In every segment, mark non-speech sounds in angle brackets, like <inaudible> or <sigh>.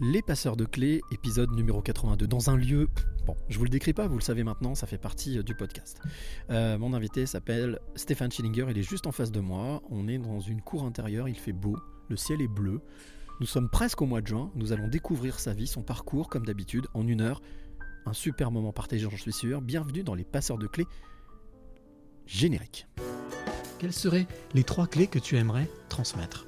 Les passeurs de clés, épisode numéro 82, dans un lieu... Bon, je vous le décris pas, vous le savez maintenant, ça fait partie euh, du podcast. Euh, mon invité s'appelle Stéphane Schillinger, il est juste en face de moi, on est dans une cour intérieure, il fait beau, le ciel est bleu, nous sommes presque au mois de juin, nous allons découvrir sa vie, son parcours, comme d'habitude, en une heure. Un super moment partagé, j'en suis sûr. Bienvenue dans les passeurs de clés génériques. Quelles seraient les trois clés que tu aimerais transmettre?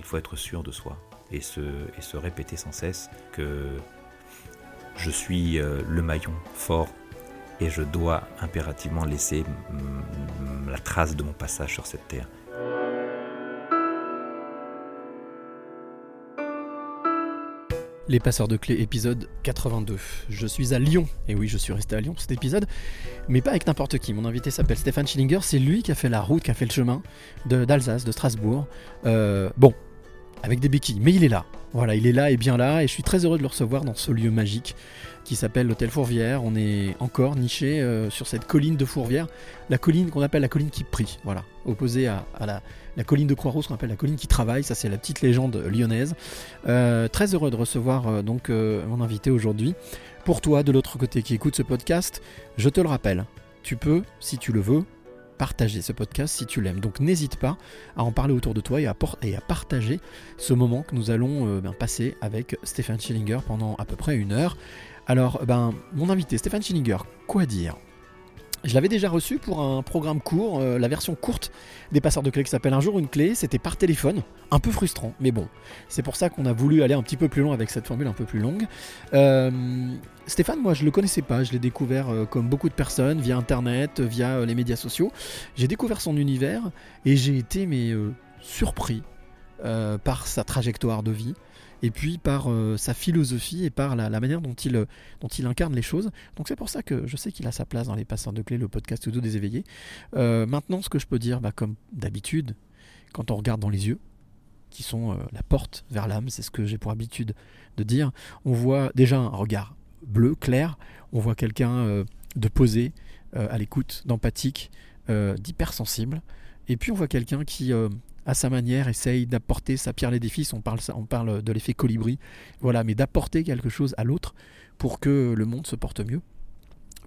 Il faut être sûr de soi et se, répéter sans cesse que je suis euh, le maillon fort et je dois impérativement laisser la trace de mon passage sur cette terre. Les passeurs de clés, épisode 82. Je suis à Lyon, et oui, je suis resté à Lyon cet épisode, mais pas avec n'importe qui. Mon invité s'appelle Stéphane Schillinger, c'est lui qui a fait la route, qui a fait le chemin de- d'Alsace, de, Strasbourg. Euh, bon, avec des béquilles, mais il est là. Voilà, il est là et bien là, et je suis très heureux de le recevoir dans ce lieu magique qui s'appelle l'Hôtel Fourvière. On est encore niché euh, sur cette colline de Fourvière, la colline qu'on appelle la colline qui prie, voilà, opposée à, la, la colline de Croix-Rousse qu'on appelle la colline qui travaille, ça c'est la petite légende lyonnaise. Euh, très heureux de recevoir euh, donc mon invité aujourd'hui. Pour toi, de l'autre côté qui écoute ce podcast, je te le rappelle, tu peux, si tu le veux, partager ce podcast si tu l'aimes. Donc n'hésite pas à en parler autour de toi et à, partager ce moment que nous allons euh, ben, passer avec Stéphane Schillinger pendant à peu près une heure. Alors, ben, mon invité, Stéphane Schillinger, quoi dire? Je l'avais déjà reçu pour un programme court, euh, la version courte des passeurs de clés qui s'appelle Un jour une clé. C'était par téléphone, un peu frustrant, mais bon, c'est pour ça qu'on a voulu aller un petit peu plus loin avec cette formule un peu plus longue. Euh, Stéphane, moi je le connaissais pas, je l'ai découvert euh, comme beaucoup de personnes via internet, via les médias sociaux. J'ai découvert son univers et j'ai été mais surpris par sa trajectoire de vie et puis par euh, sa philosophie et par la, manière dont il, euh, dont il incarne les choses. Donc c'est pour ça que je sais qu'il a sa place dans les passeurs de clés, le podcast audio des éveillés. Euh, maintenant, ce que je peux dire, bah, comme d'habitude, quand on regarde dans les yeux, qui sont la porte vers l'âme, c'est ce que j'ai pour habitude de dire, on voit déjà un regard bleu, clair, on voit quelqu'un de posé, à l'écoute, d'empathique, d'hypersensible, et puis on voit quelqu'un qui, euh, à sa manière, essaye d'apporter sa pierre à l'édifice, on parle, on parle de l'effet colibri, voilà, mais d'apporter quelque chose à l'autre pour que le monde se porte mieux.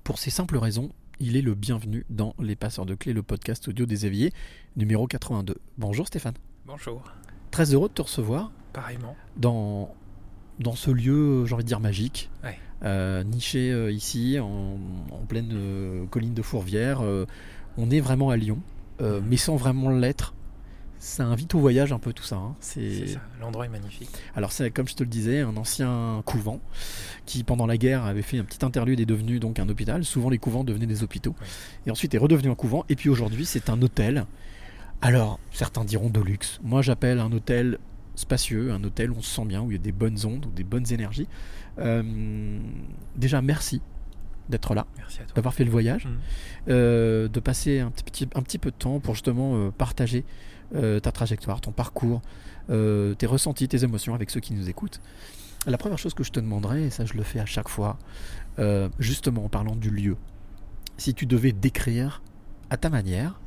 Pour ces simples raisons, il est le bienvenu dans Les Passeurs de Clés, le podcast audio des éveillés, numéro 82. Bonjour Stéphane. Bonjour, Très heureux de te recevoir pareillement. dans, dans ce lieu, j'ai envie de dire magique, Ouais. euh, niché euh, ici, en, en pleine euh, colline de Fourvière. On est vraiment à Lyon, euh, mais sans vraiment l'être. Ça invite au voyage un peu tout ça. hein. C'est ça, l'endroit est magnifique. alors c'est comme je te le disais, un ancien couvent qui pendant la guerre avait fait un petit interlude et est devenu donc un hôpital. Souvent les couvents devenaient des hôpitaux. Oui. Et ensuite est redevenu un couvent. Et puis aujourd'hui c'est un hôtel. Alors certains diront de luxe. Moi j'appelle un hôtel spacieux, un hôtel où on se sent bien, où il y a des bonnes ondes, ou des bonnes énergies. Euh, déjà merci d'être là, d'avoir fait le voyage, Mhm. euh, de passer un petit, un petit peu de temps pour justement euh, partager euh, ta trajectoire, ton parcours, tes ressentis, tes émotions avec ceux qui nous écoutent. La première chose que je te demanderais, et ça je le fais à chaque fois, justement en parlant du lieu, si tu devais décrire à ta manière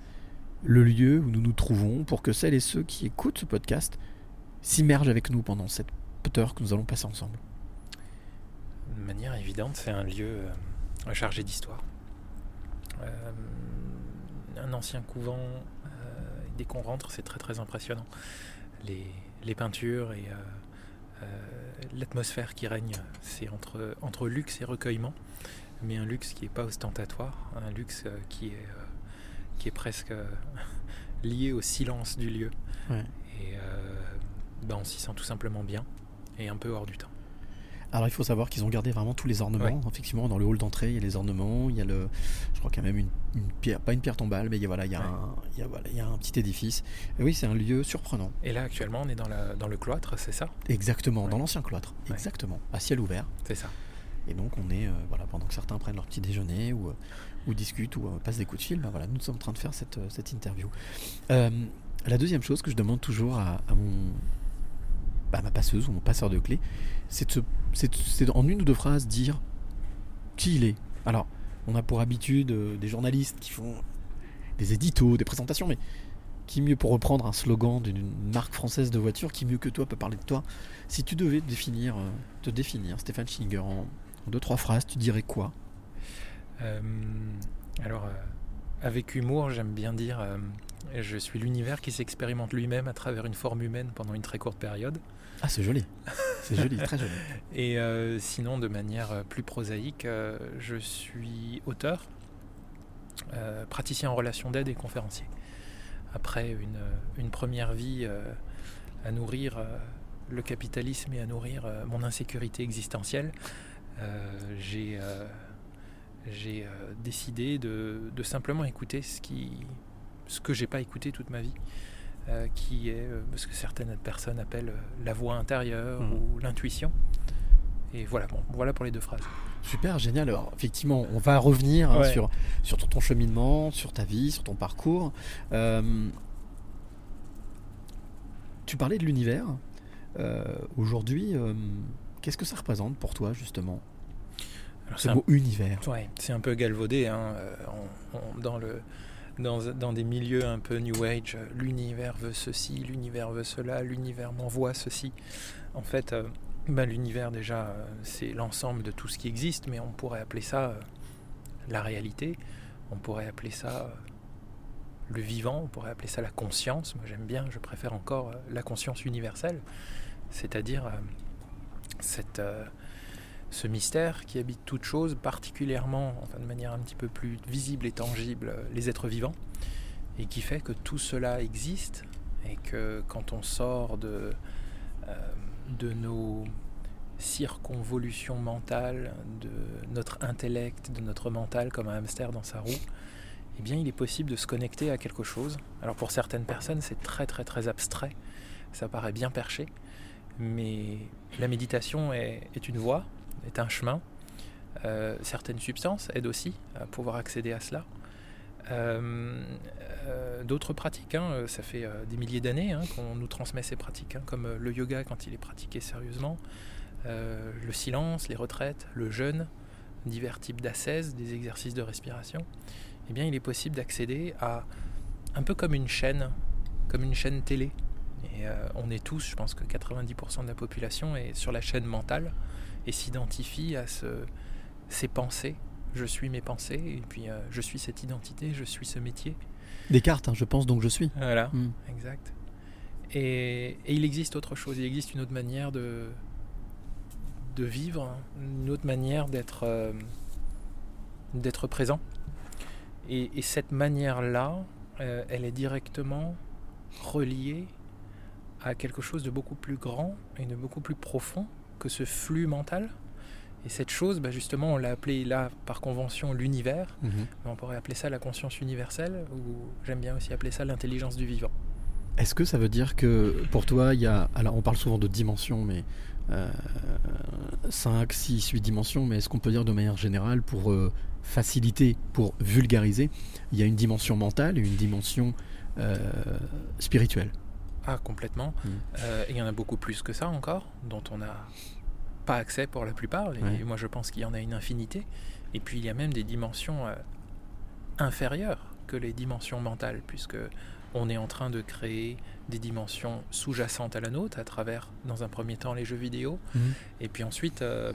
le lieu où nous nous trouvons pour que celles et ceux qui écoutent ce podcast s'immergent avec nous pendant cette heure que nous allons passer ensemble. De manière évidente, c'est un lieu chargé d'histoire. Euh, un ancien couvent, euh, dès qu'on rentre, c'est très très impressionnant. Les, les peintures et euh, l'atmosphère qui règne, c'est entre, entre luxe et recueillement, mais un luxe qui n'est pas ostentatoire, un luxe qui est, qui est presque <laughs> lié au silence du lieu. Ouais. Et euh, ben, on s'y sent tout simplement bien et un peu hors du temps. Alors il faut savoir qu'ils ont gardé vraiment tous les ornements. Effectivement, dans le hall d'entrée, il y a les ornements, il y a le, je crois qu'il y a même une, une pierre, pas une pierre tombale, mais il y a, voilà, il y a, Ouais. un, il y a, voilà, il y a un petit édifice. Et oui, c'est un lieu surprenant. Et là, actuellement, on est dans, la, dans le cloître, c'est ça? Exactement, dans l'ancien cloître. Exactement, à ciel ouvert. C'est ça. Et donc on est, euh, voilà, pendant que certains prennent leur petit déjeuner ou, euh, ou discutent ou euh, passent des coups de fil, ben voilà, nous sommes en train de faire cette, cette interview. Euh, la deuxième chose que je demande toujours à, à mon, à ma passeuse ou mon passeur de clés, c'est en une ou deux phrases dire qui il est. Alors, on a pour habitude euh, des journalistes qui font des éditos, des présentations, mais qui mieux pour reprendre un slogan d'une marque française de voiture, qui mieux que toi peut parler de toi Si tu devais te définir, euh, te définir Stéphane Schillinger en, deux trois phrases, tu dirais quoi? Euh, alors, avec humour, j'aime bien dire je suis l'univers qui s'expérimente lui-même à travers une forme humaine pendant une très courte période. Ah, c'est joli. C'est joli, très joli. <laughs> Et euh, sinon, de manière euh, plus prosaïque, euh, je suis auteur, praticien en relations d'aide et conférencier. Après une, une première vie à nourrir le capitalisme et à nourrir mon insécurité existentielle, j'ai décidé de, de simplement écouter ce, qui, ce que j'ai pas écouté toute ma vie. Euh, qui est euh, ce que certaines personnes appellent euh, la voix intérieure Mhm. ou l'intuition. Et voilà, bon, voilà pour les deux phrases. Super, génial. Alors, effectivement, on va revenir hein, sur, sur ton cheminement, sur ta vie, sur ton parcours. Euh, tu parlais de l'univers. Euh, Aujourd'hui, euh, qu'est-ce que ça représente pour toi, justement, Alors, ce c'est un mot univers Ouais, c'est un peu galvaudé. hein, on- on- dans, le, dans, des milieux un peu New Age, euh, l'univers veut ceci, l'univers veut cela, l'univers m'envoie ceci. En fait, euh, ben, l'univers, déjà, euh, c'est l'ensemble de tout ce qui existe, mais on pourrait appeler ça la réalité, on pourrait appeler ça le vivant, on pourrait appeler ça la conscience. Moi, j'aime bien, je préfère encore la conscience universelle, c'est-à-dire cette. Ce mystère qui habite toute chose, particulièrement, enfin de manière un petit peu plus visible et tangible, les êtres vivants, et qui fait que tout cela existe, et que quand on sort de, euh, de nos circonvolutions mentales, de notre intellect, de notre mental comme un hamster dans sa roue, eh bien il est possible de se connecter à quelque chose. Alors pour certaines personnes c'est très très très abstrait, ça paraît bien perché, mais la méditation est une voie, est un chemin. Euh, certaines substances aident aussi à pouvoir accéder à cela. Euh, euh, D'autres pratiques, hein, ça fait des milliers d'années hein, qu'on nous transmet ces pratiques, hein, comme le yoga quand il est pratiqué sérieusement, le silence, les retraites, le jeûne, divers types d'ascèses, des exercices de respiration. Eh bien, il est possible d'accéder à un peu comme une chaîne, comme une chaîne télé. Et on est tous, je pense que 90% de la population est sur la chaîne mentale et s'identifie à ce, ses pensées. Je suis mes pensées, et puis euh, je suis cette identité, je suis ce métier. Descartes, hein, je pense donc je suis. Voilà, Mm. exact. Et, et il existe autre chose, il existe une autre manière de, de vivre, une autre manière d'être euh, d'être présent. Et, et cette manière-là, euh, elle est directement reliée à quelque chose de beaucoup plus grand et de beaucoup plus profond que ce flux mental. Et cette chose, bah, justement, on l'a appelée là par convention l'univers, Mhm. mais on pourrait appeler ça la conscience universelle, ou j'aime bien aussi appeler ça l'intelligence du vivant. Est-ce que ça veut dire que pour toi, il y a. Alors, on parle souvent de dimensions, mais. 5, 6, 8 dimensions, mais est-ce qu'on peut dire de manière générale, pour euh, faciliter, pour vulgariser, il y a une dimension mentale et une dimension euh, spirituelle? Ah, complètement. Mm. Euh, il y en a beaucoup plus que ça encore, dont on n'a pas accès pour la plupart. Et Ouais. moi, je pense qu'il y en a une infinité. Et puis, il y a même des dimensions euh, inférieures que les dimensions mentales, puisque on est en train de créer des dimensions sous-jacentes à la nôtre à travers, dans un premier temps, les jeux vidéo, Mhm. et puis ensuite, euh,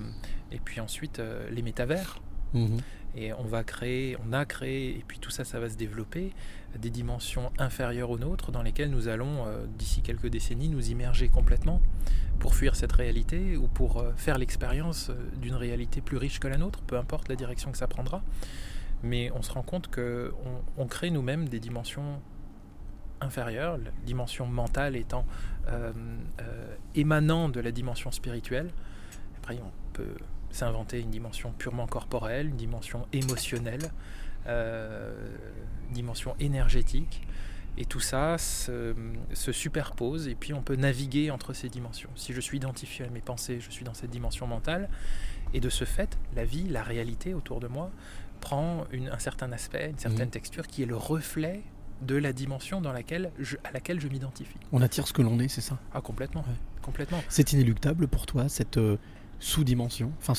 et puis ensuite les métavers. Mhm. Et on va créer, on a créé, et puis tout ça, ça va se développer, des dimensions inférieures aux nôtres dans lesquelles nous allons, euh, d'ici quelques décennies, nous immerger complètement pour fuir cette réalité ou pour euh, faire l'expérience euh, d'une réalité plus riche que la nôtre, peu importe la direction que ça prendra. Mais on se rend compte que on, crée nous-mêmes des dimensions inférieures, la dimension mentale étant émanant de la dimension spirituelle. Après, on peut s'inventer une dimension purement corporelle, une dimension émotionnelle, euh, une dimension énergétique. Et tout ça se, se superpose et puis on peut naviguer entre ces dimensions. Si je suis identifié à mes pensées, je suis dans cette dimension mentale. Et de ce fait, la vie, la réalité autour de moi prend une- un certain aspect, une certaine Mhm. texture qui est le reflet de la dimension dans laquelle je, à laquelle je m'identifie. On attire ce que l'on est, c'est ça? Ah, complètement. Ouais. Complètement. C'est inéluctable pour toi, cette euh, sous-dimension. Enfin,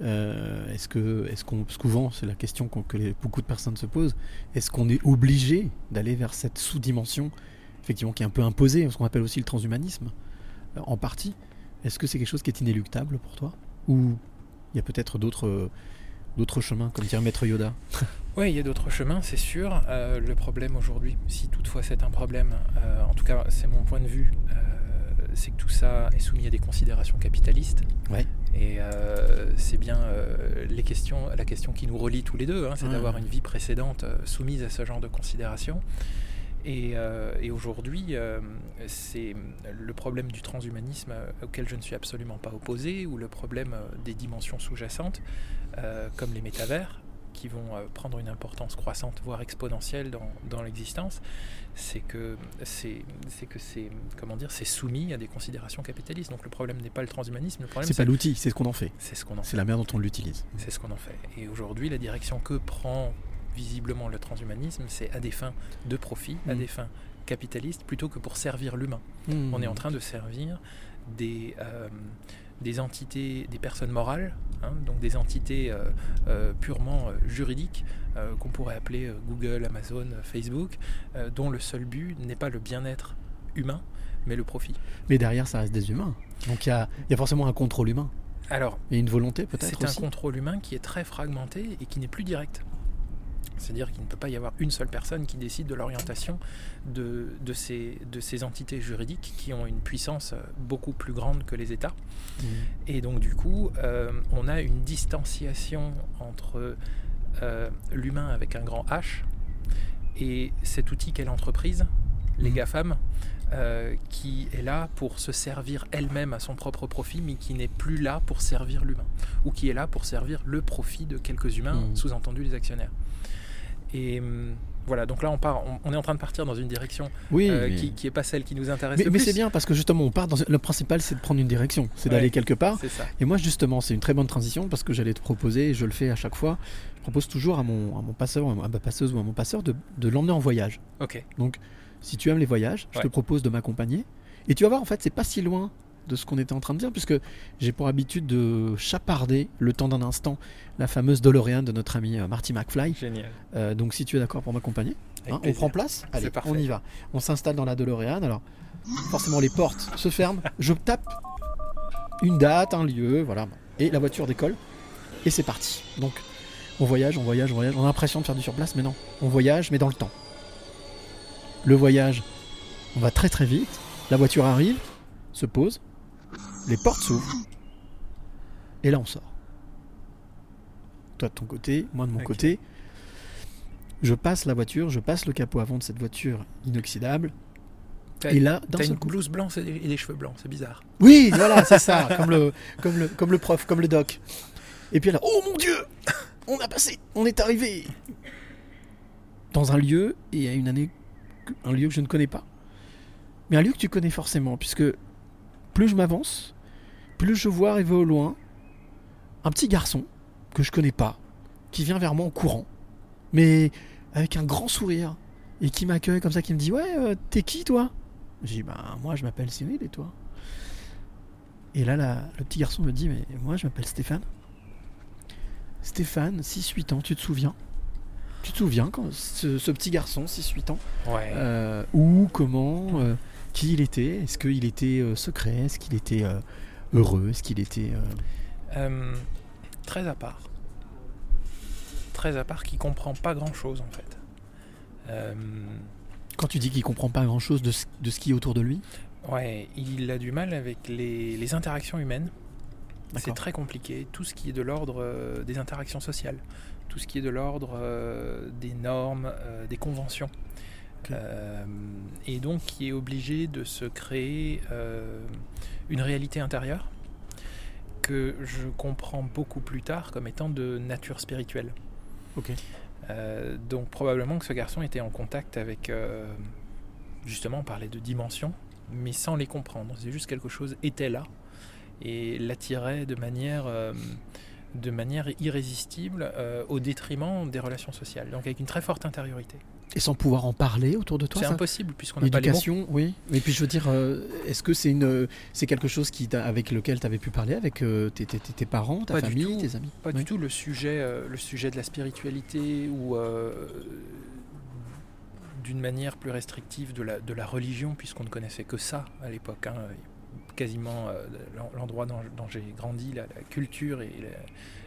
euh, est-ce que, est-ce qu'on, souvent, c'est la question que beaucoup de personnes se posent, est-ce qu'on est obligé d'aller vers cette sous-dimension, effectivement, qui est un peu imposée, ce qu'on appelle aussi le transhumanisme, euh, en partie? Est-ce que c'est quelque chose qui est inéluctable pour toi? Ou il y a peut-être d'autres, euh, d'autres chemins, comme dirait Maître Yoda? <laughs> Oui, il y a d'autres chemins, c'est sûr. Le problème aujourd'hui, si toutefois c'est un problème, en tout cas c'est mon point de vue, c'est que tout ça est soumis à des considérations capitalistes. Ouais. Et euh, c'est bien euh, les questions, la question qui nous relie tous les deux, hein, c'est d'avoir une vie précédente euh, soumise à ce genre de considérations. Et, euh, et aujourd'hui, c'est le problème du transhumanisme auquel je ne suis absolument pas opposé, ou le problème des dimensions sous-jacentes, comme les métavers, qui vont euh, prendre une importance croissante, voire exponentielle dans, dans l'existence, c'est que c'est c'est que c'est comment dire, c'est soumis à des considérations capitalistes. Donc le problème n'est pas le transhumanisme, le problème C'est pas l'outil, c'est ce qu'on en fait. c'est ce qu'on en C'est la manière dont on l'utilise. c'est ce qu'on en fait. Et aujourd'hui, la direction que prend visiblement le transhumanisme, c'est à des fins de profit, à Mm. des fins capitalistes, plutôt que pour servir l'humain. On est en train de servir des, euh, des entités, des personnes morales, hein, donc des entités euh, euh, purement euh, juridiques, qu'on pourrait appeler Google, Amazon, Facebook, dont le seul but n'est pas le bien-être humain, mais le profit. Mais derrière, ça reste des humains. Donc il y a, il y a forcément un contrôle humain. Alors, Et une volonté peut-être c'est un contrôle humain qui est très fragmenté et qui n'est plus direct. C'est-à-dire qu'il ne peut pas y avoir une seule personne qui décide de l'orientation de, de, ces, de ces entités juridiques qui ont une puissance euh, beaucoup plus grande que les États. Mhm. Et donc du coup, euh, on a une distanciation entre euh, l'humain avec un grand H et cet outil qu'est l'entreprise, les Mhm. GAFAM, euh, qui est là pour se servir elle-même à son propre profit, mais qui n'est plus là pour servir l'humain, ou qui est là pour servir le profit de quelques humains, Mhm. sous-entendu les actionnaires. Et hum, voilà, donc là on part, on, on est en train de partir dans une direction Oui, euh, mais- qui, qui est pas celle qui nous intéresse mais, le mais plus. c'est bien parce que justement, on part dans. Le principal, c'est de prendre une direction, c'est Ouais. d'aller quelque part. Ça. Et moi, justement, c'est une très bonne transition parce que j'allais te proposer, et je le fais à chaque fois, je propose toujours à mon, à mon passeur, à ma passeuse ou à mon passeur de, de l'emmener en voyage. Ok. Si tu aimes les voyages, je te propose de m'accompagner. Et tu vas voir, en fait, c'est pas si loin de ce qu'on était en train de dire, puisque j'ai pour habitude de chaparder le temps d'un instant la fameuse DeLorean de notre ami euh, Marty McFly. Génial. Euh, donc, si tu es d'accord pour m'accompagner, hein, on prend place. Allez, on y va. On s'installe dans la DeLorean. Alors, forcément, les portes se ferment. Je tape une date, un lieu, voilà. Et la voiture décolle. Et c'est parti. Donc, on voyage, on voyage, on voyage. On a l'impression de faire du surplace, mais non. On voyage, mais dans le temps. Le voyage, on va très très vite. La voiture arrive, se pose, les portes s'ouvrent. Et là, on sort. Toi de ton côté, moi de mon côté. Je passe la voiture, je passe le capot avant de cette voiture inoxydable. Et là, seul une coup. blouse blanche et des, et des cheveux blancs, c'est bizarre. Oui, <laughs> voilà, c'est ça, comme le, comme, le, comme le prof, comme le doc. Et puis là, oh mon dieu, on a passé, on est arrivé dans un lieu et à une année, un lieu que je ne connais pas, mais un lieu que tu connais forcément, puisque plus je m'avance, plus je vois arriver au loin un petit garçon que je connais pas, qui vient vers moi en courant, mais avec un grand sourire et qui m'accueille comme ça, qui me dit ouais, euh, t'es qui toi? J'ai dit bah moi je m'appelle Cyril et toi? Et là, le petit garçon me dit, mais moi je m'appelle Stéphane. Stéphane, 6-8 ans, tu te souviens? Tu te souviens quand ce, ce petit garçon, 6-8 ans, Ouais. euh, où, comment, euh, qui il était? Est-ce qu'il était euh, secret? Est-ce qu'il était heureux? Est-ce qu'il était... très à part. Très à part, qui comprend pas grand chose en fait. Quand tu dis qu'il comprend pas grand-chose de, ce- de ce qui est autour de lui? Ouais, il a du mal avec les, les interactions humaines. C'est très compliqué. Tout ce qui est de l'ordre euh, des interactions sociales, tout ce qui est de l'ordre euh, des normes, euh, des conventions. Euh, et donc qui est obligé de se créer une réalité intérieure que je comprends beaucoup plus tard comme étant de nature spirituelle. Ok. Euh, donc probablement que ce garçon était en contact avec, justement, on parlait de dimensions, mais sans les comprendre. C'est juste quelque chose était là et l'attirait de manière, de manière irrésistible euh, au détriment des relations sociales. Donc avec une très forte intériorité. Et sans pouvoir en parler autour de toi C'est impossible puisqu'on n'a pas les mots. L'éducation, oui. Et puis je veux dire, euh, est-ce que c'est une, c'est quelque chose qui avec lequel tu avais pu parler avec euh, tes, tes- tes- tes parents, ta Pas du famille, tout. tes amis? Pas Oui. du tout le sujet, le sujet de la spiritualité ou d'une manière plus restrictive de la, de la religion, puisqu'on ne connaissait que ça à l'époque. hein. Quasiment euh, l'en- l'endroit dans, dont j'ai grandi, la, la culture et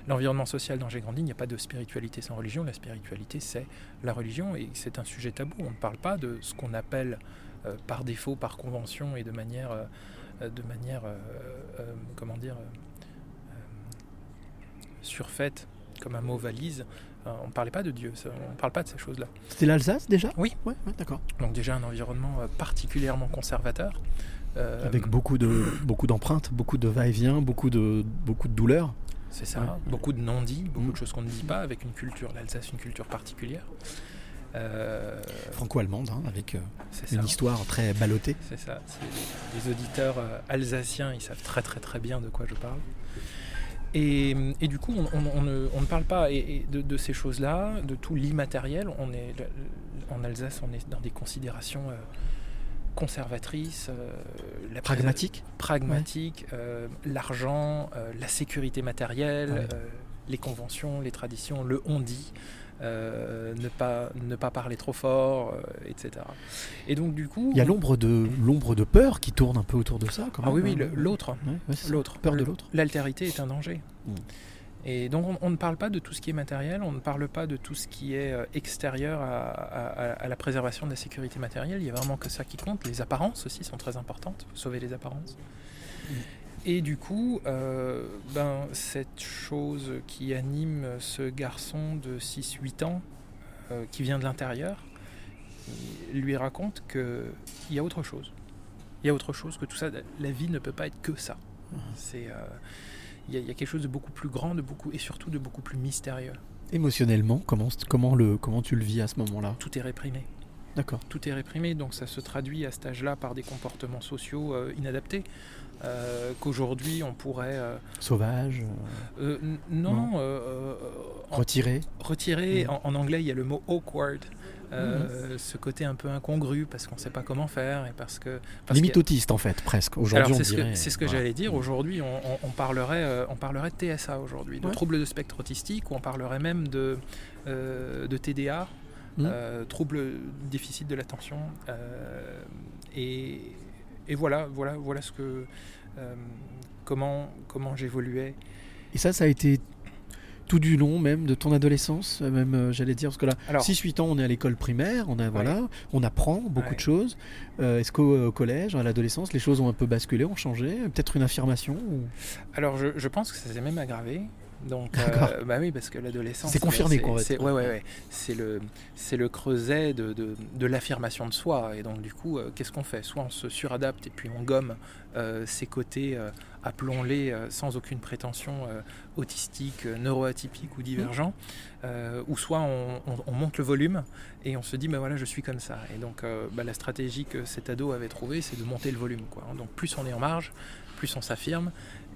l'environnement social dont j'ai grandi, il n'y a pas de spiritualité sans religion. La spiritualité, c'est la religion et c'est un sujet tabou. On ne parle pas de ce qu'on appelle euh, par défaut, par convention et de manière, euh, de manière comment dire, surfaite comme un mot valise. On ne parlait pas de Dieu, ça- on ne parle pas de ces choses-là. C'était l'Alsace déjà? Oui. Ouais, ouais, d'accord. Donc déjà un environnement particulièrement conservateur. Euh, Avec beaucoup de beaucoup d'empreintes, beaucoup de va-et-vient, beaucoup de beaucoup de douleurs. C'est ça, Ouais. beaucoup de non-dits, beaucoup Mm. de choses qu'on ne dit pas, avec une culture, l'Alsace, une culture particulière. Euh, franco-allemande, hein, avec euh, une ça. histoire très ballottée. C'est ça. Les auditeurs alsaciens, ils savent très très très bien de quoi je parle. Et, et du coup, on, on- on ne, on ne parle pas et- et de, de ces choses-là, de tout l'immatériel. On est en Alsace, on est dans des considérations conservatrices, euh, la Pragmatique. pragmatique, euh, l'argent, euh, la sécurité matérielle, Ouais. les conventions, les traditions, le on dit, ne, pas, ne pas parler trop fort, etc. Et donc du coup... Il y a l'ombre de l'ombre de peur qui tourne un peu autour de ça. quand Ah oui, oui, hein. l'autre. Ouais. L'autre. Peur de l'autre. L'altérité est un danger. Mm. Et donc on, on ne parle pas de tout ce qui est matériel, on ne parle pas de tout ce qui est euh, extérieur à, à- à la préservation de la sécurité matérielle. Il y a vraiment que ça qui compte. Les apparences aussi sont très importantes. Faut sauver les apparences. Et du coup, euh, ben, cette chose qui anime ce garçon de 6-8 ans, euh, qui vient de l'intérieur, lui raconte qu'il y a autre chose. Il y a autre chose que tout ça. La vie ne peut pas être que ça. C'est, euh, il y, a- il y a quelque chose de beaucoup plus grand, de beaucoup et surtout de beaucoup plus mystérieux. Émotionnellement, comment comment le comment tu le vis à ce moment-là? Tout est réprimé. D'accord. Tout est réprimé, donc ça se traduit à cet âge-là par des comportements sociaux euh, inadaptés. euh, Qu'aujourd'hui on pourrait. euh, Sauvage, n- non, Non. en- retiré. retiré. En, en anglais, il y a le mot awkward. Ce côté un peu incongru parce qu'on ne sait pas comment faire et parce que. parce Limite a- autiste en fait, presque. Alors Aujourd'hui, on c'est ce, dirait. que, c'est ce que j'allais dire. Aujourd'hui, on, on- on parlerait, on parlerait de TSA aujourd'hui, de Ouais. troubles de spectre autistique, ou on parlerait même de, de TDA, Mhm. euh, troubles déficit de l'attention. euh, et, et voilà, voilà, voilà ce que, euh, comment, comment j'évoluais. Et ça, ça a été tout du long même de ton adolescence, euh, même euh, j'allais dire parce que là, Alors, 6-8 ans, on est à l'école primaire, on a voilà, on apprend beaucoup Ouais. de choses. Euh, Est-ce qu'au au collège, à l'adolescence, les choses ont un peu basculé, ont changé? Peut-être une affirmation ou... alors je, je pense que ça s'est même aggravé. Donc, euh, bah oui, parce que l'adolescence. C'est confirmé, quoi, c'est- Ouais, ouais, ouais. C'est le, c'est le creuset de, de, de l'affirmation de soi. Et donc, du coup, euh, qu'est-ce qu'on fait? Soit on se suradapte et puis on gomme euh, ses côtés, appelons-les euh, sans aucune prétention autistiques, euh, neuroatypiques ou divergents, euh, ou soit on, on- on monte le volume et on se dit, bah voilà, je suis comme ça. Et donc, bah, la stratégie que cet ado avait trouvée, c'est de monter le volume. Quoi. Donc, plus on est en marge, plus on s'affirme.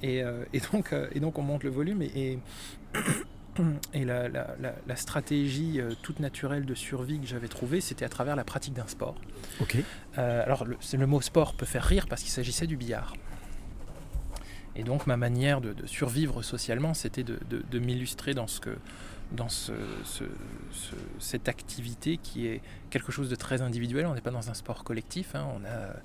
Et, euh, et donc, euh, et donc on monte le volume <coughs> et, la, la- la- la stratégie euh, toute naturelle de survie que j'avais trouvée, c'était à travers la pratique d'un sport. Ok. Euh, alors le, mot sport peut faire rire parce qu'il s'agissait du billard. Et donc ma manière de, de survivre socialement, c'était de, de- de m'illustrer dans, ce que, dans ce- ce- ce- cette activité qui est quelque chose de très individuel. On n'est pas dans un sport collectif. hein. On, a,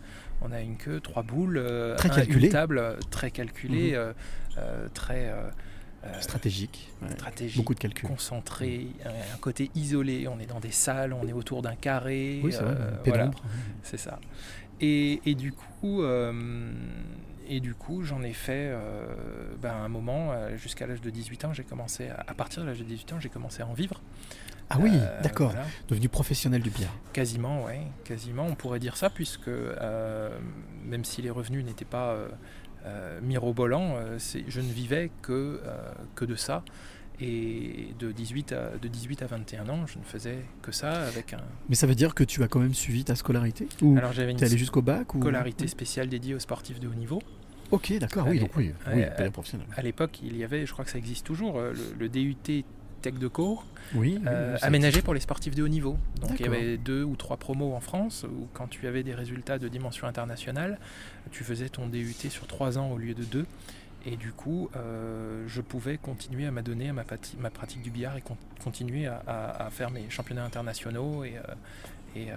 on a une queue, trois boules, euh, Très un- calculé. une table euh, très calculée, Mhm. euh, très euh, Stratégique. Beaucoup de calculs. concentré, un, un côté isolé. On est dans des salles, on est autour d'un carré. Oui, c'est euh, voilà, ça. Et, et du coup, euh, et du coup, j'en ai fait ben, un moment jusqu'à l'âge de 18 ans. J'ai commencé à, à partir de l'âge de 18 ans, j'ai commencé à en vivre. Ah oui, Euh, d'accord. voilà. Devenu professionnel du billard. Quasiment, ouais, quasiment. On pourrait dire ça puisque euh, même si les revenus n'étaient pas euh, euh, mirobolants, je ne vivais que, que de ça. Et de 18, à, de 18 à 21 ans, je ne faisais que ça avec un. Mais ça veut dire que tu as quand même suivi ta scolarité Ou Alors j'avais une allé jusqu'au bac ou... scolarité spéciale dédiée aux sportifs de haut niveau. Ok, d'accord, oui, donc oui, oui, euh, professionnel. À l'époque, il y avait, je crois que ça existe toujours, le, le DUT Tech de cours, Oui, oui, euh, aménagé pour les sportifs de haut niveau. Donc il y avait deux ou trois promos en France où quand tu avais des résultats de dimension internationale, tu faisais ton DUT sur trois ans au lieu de deux. Et du coup, euh, je pouvais continuer à m'adonner à ma, pratique du billard et con- continuer à, à- à faire mes championnats internationaux et, euh, et,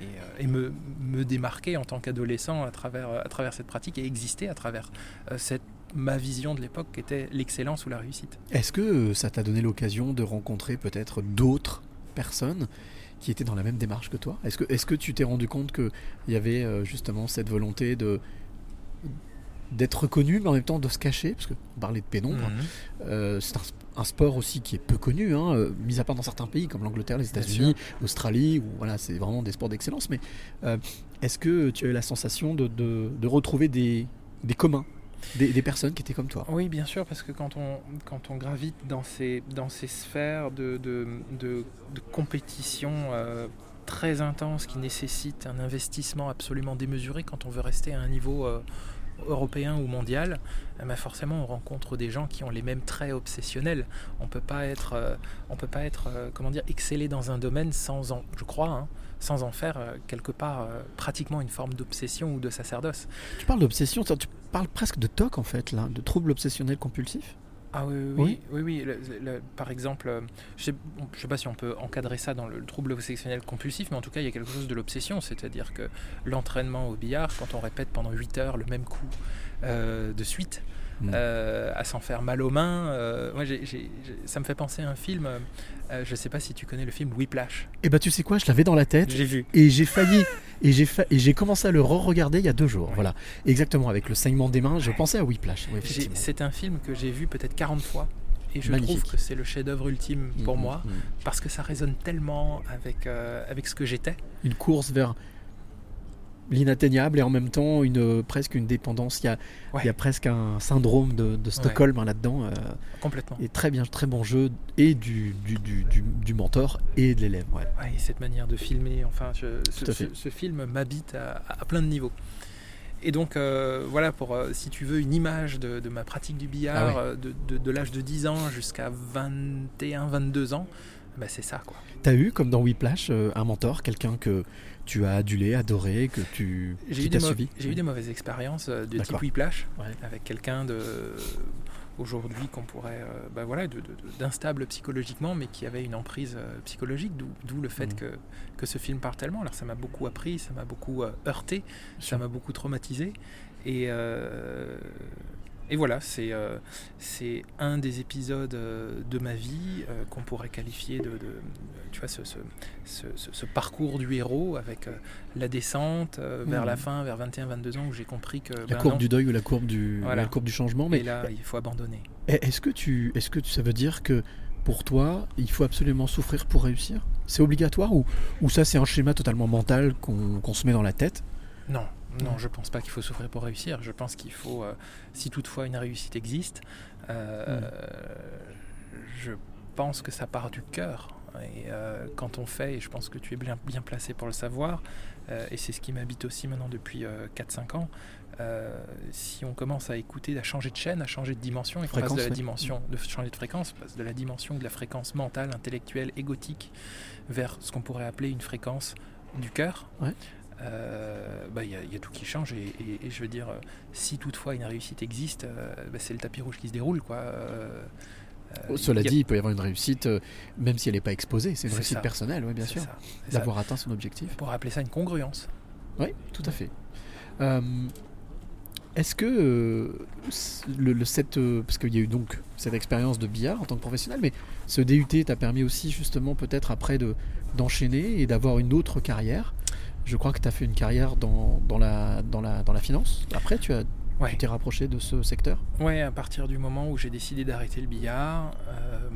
et, et me, me démarquer en tant qu'adolescent à travers, à travers cette pratique et exister à travers cette, ma vision de l'époque qui était l'excellence ou la réussite. Est-ce que euh, ça t'a donné l'occasion de rencontrer peut-être d'autres personnes qui étaient dans la même démarche que toi? Est-ce que, est que tu t'es rendu compte qu'il y avait euh, justement cette volonté de d'être reconnu, mais en même temps de se cacher, parce que parlait de pénombre, Mhm. euh, c'est un, un sport aussi qui est peu connu, hein, mis à part dans certains pays comme l'Angleterre, les États-Unis, l'Australie, où voilà, c'est vraiment des sports d'excellence. Mais euh, est-ce que tu as eu la sensation de, de- de retrouver des, des communs, des, personnes qui étaient comme toi Oui, bien sûr, parce que quand on, quand on gravite dans ces, dans ces sphères de, de, compétition euh, très intense qui nécessitent un investissement absolument démesuré quand on veut rester à un niveau euh, européen ou mondial, eh ben forcément on rencontre des gens qui ont les mêmes traits obsessionnels. On peut pas être, euh, on peut pas être, comment dire, exceller dans un domaine sans en, je crois, hein, sans en faire euh, quelque part euh, pratiquement une forme d'obsession ou de sacerdoce. Tu parles d'obsession, tu parles presque de TOC en fait, là, de troubles obsessionnels compulsifs Ah oui, oui, oui. oui, oui, le- le- par exemple, euh, je sais, je sais pas si on peut encadrer ça dans le, le trouble obsessionnel compulsif, mais en tout cas, il y a quelque chose de l'obsession, c'est-à-dire que l'entraînement au billard, quand on répète pendant 8 heures le même coup euh, de suite, Mm. euh, à s'en faire mal aux mains, euh, ça me fait penser à un film, euh, je sais pas si tu connais le film Whiplash. Et bah tu sais quoi, je l'avais dans la tête J'ai vu. et j'ai failli et j'ai fa- commencé à le re-regarder il y a deux jours. Voilà, exactement avec le saignement des mains, je pensais à Whiplash. effectivement. C'est un film que j'ai vu peut-être 40 fois. Et je Magnifique. trouve que c'est le chef-d'œuvre ultime pour Mm, moi, mm, mm. parce que ça résonne tellement avec, euh, avec ce que j'étais. Une course vers l'inatteignable et en même temps une presque une dépendance. Il y a, Ouais. il y a presque un syndrome de, de Stockholm hein, là-dedans. euh, Complètement. et très bien, très bon jeu et du, du, du, du- du mentor et de l'élève. Ouais. Ouais, et cette manière de filmer, enfin, je- ce, film m'habite à, à plein de niveaux. Et donc, euh, voilà, pour, euh, si tu veux, une image de, de ma pratique du billard, Ah euh, de, de- de l'âge de 10 ans jusqu'à 21, 22 ans, bah, c'est ça, quoi. T'as eu, comme dans Whiplash, euh, un mentor, quelqu'un que tu as adulé, adoré, que tu J'ai eu, des suivi. j'ai eu des mauvaises expériences euh, de type whiplash Ouais. avec quelqu'un de aujourd'hui qu'on pourrait euh, bah voilà d'instable psychologiquement mais qui avait une emprise euh, psychologique d'où le fait Mhm. que, que ce film part tellement. Alors ça m'a beaucoup appris ça m'a beaucoup heurté ça m'a beaucoup traumatisé. Et euh, et voilà, c'est euh, un des épisodes euh, de ma vie euh, qu'on pourrait qualifier de, de- tu vois, ce, ce, ce- ce- ce parcours du héros avec euh, la descente vers Mhm. la fin, vers 21-22 ans, où j'ai compris que La ben courbe non, du deuil ou la courbe du, Voilà. la courbe du changement. mais Mais là, il faut abandonner. est-ce que, tu, est-ce que tu- ça veut dire que pour toi, il faut absolument souffrir pour réussir? C'est obligatoire ou, ou ça, c'est un schéma totalement mental qu'on qu'on se met dans la tête? Non, non, je pense pas qu'il faut souffrir pour réussir. Je pense qu'il faut, euh, si toutefois une réussite existe, euh, je pense que ça part du cœur. Et euh, quand on fait, et je pense que tu es bien, bien placé pour le savoir, et c'est ce qui m'habite aussi maintenant depuis euh, 4-5 ans, si on commence à écouter, à changer de chaîne, à changer de dimension, et qu'on passe de la dimension, de changer de fréquence, passe de la dimension de la fréquence mentale, intellectuelle, égotique, vers ce qu'on pourrait appeler une fréquence du cœur, Ouais. Euh, bah, il y, a- il y a tout qui change et, et- et je veux dire euh, si toutefois une réussite existe euh, bah, c'est le tapis rouge qui se déroule quoi euh, euh, Cela y a- dit, il peut y avoir une réussite, même si elle n'est pas exposée. C'est une réussite ça. personnelle, oui, bien sûr. D'avoir atteint son objectif. on pourrait appeler ça une congruence Oui, tout à fait. Est-ce que le, le- cette, parce qu'il y a eu donc cette expérience de billard en tant que professionnel, mais ce DUT t'a permis aussi justement peut-être après de d'enchaîner et d'avoir une autre carrière. Je crois que tu as fait une carrière dans, dans, la, dans, la, dans la finance. Après, tu as Ouais. tu t'es rapproché de ce secteur? Ouais, à partir du moment où j'ai décidé d'arrêter le billard, euh,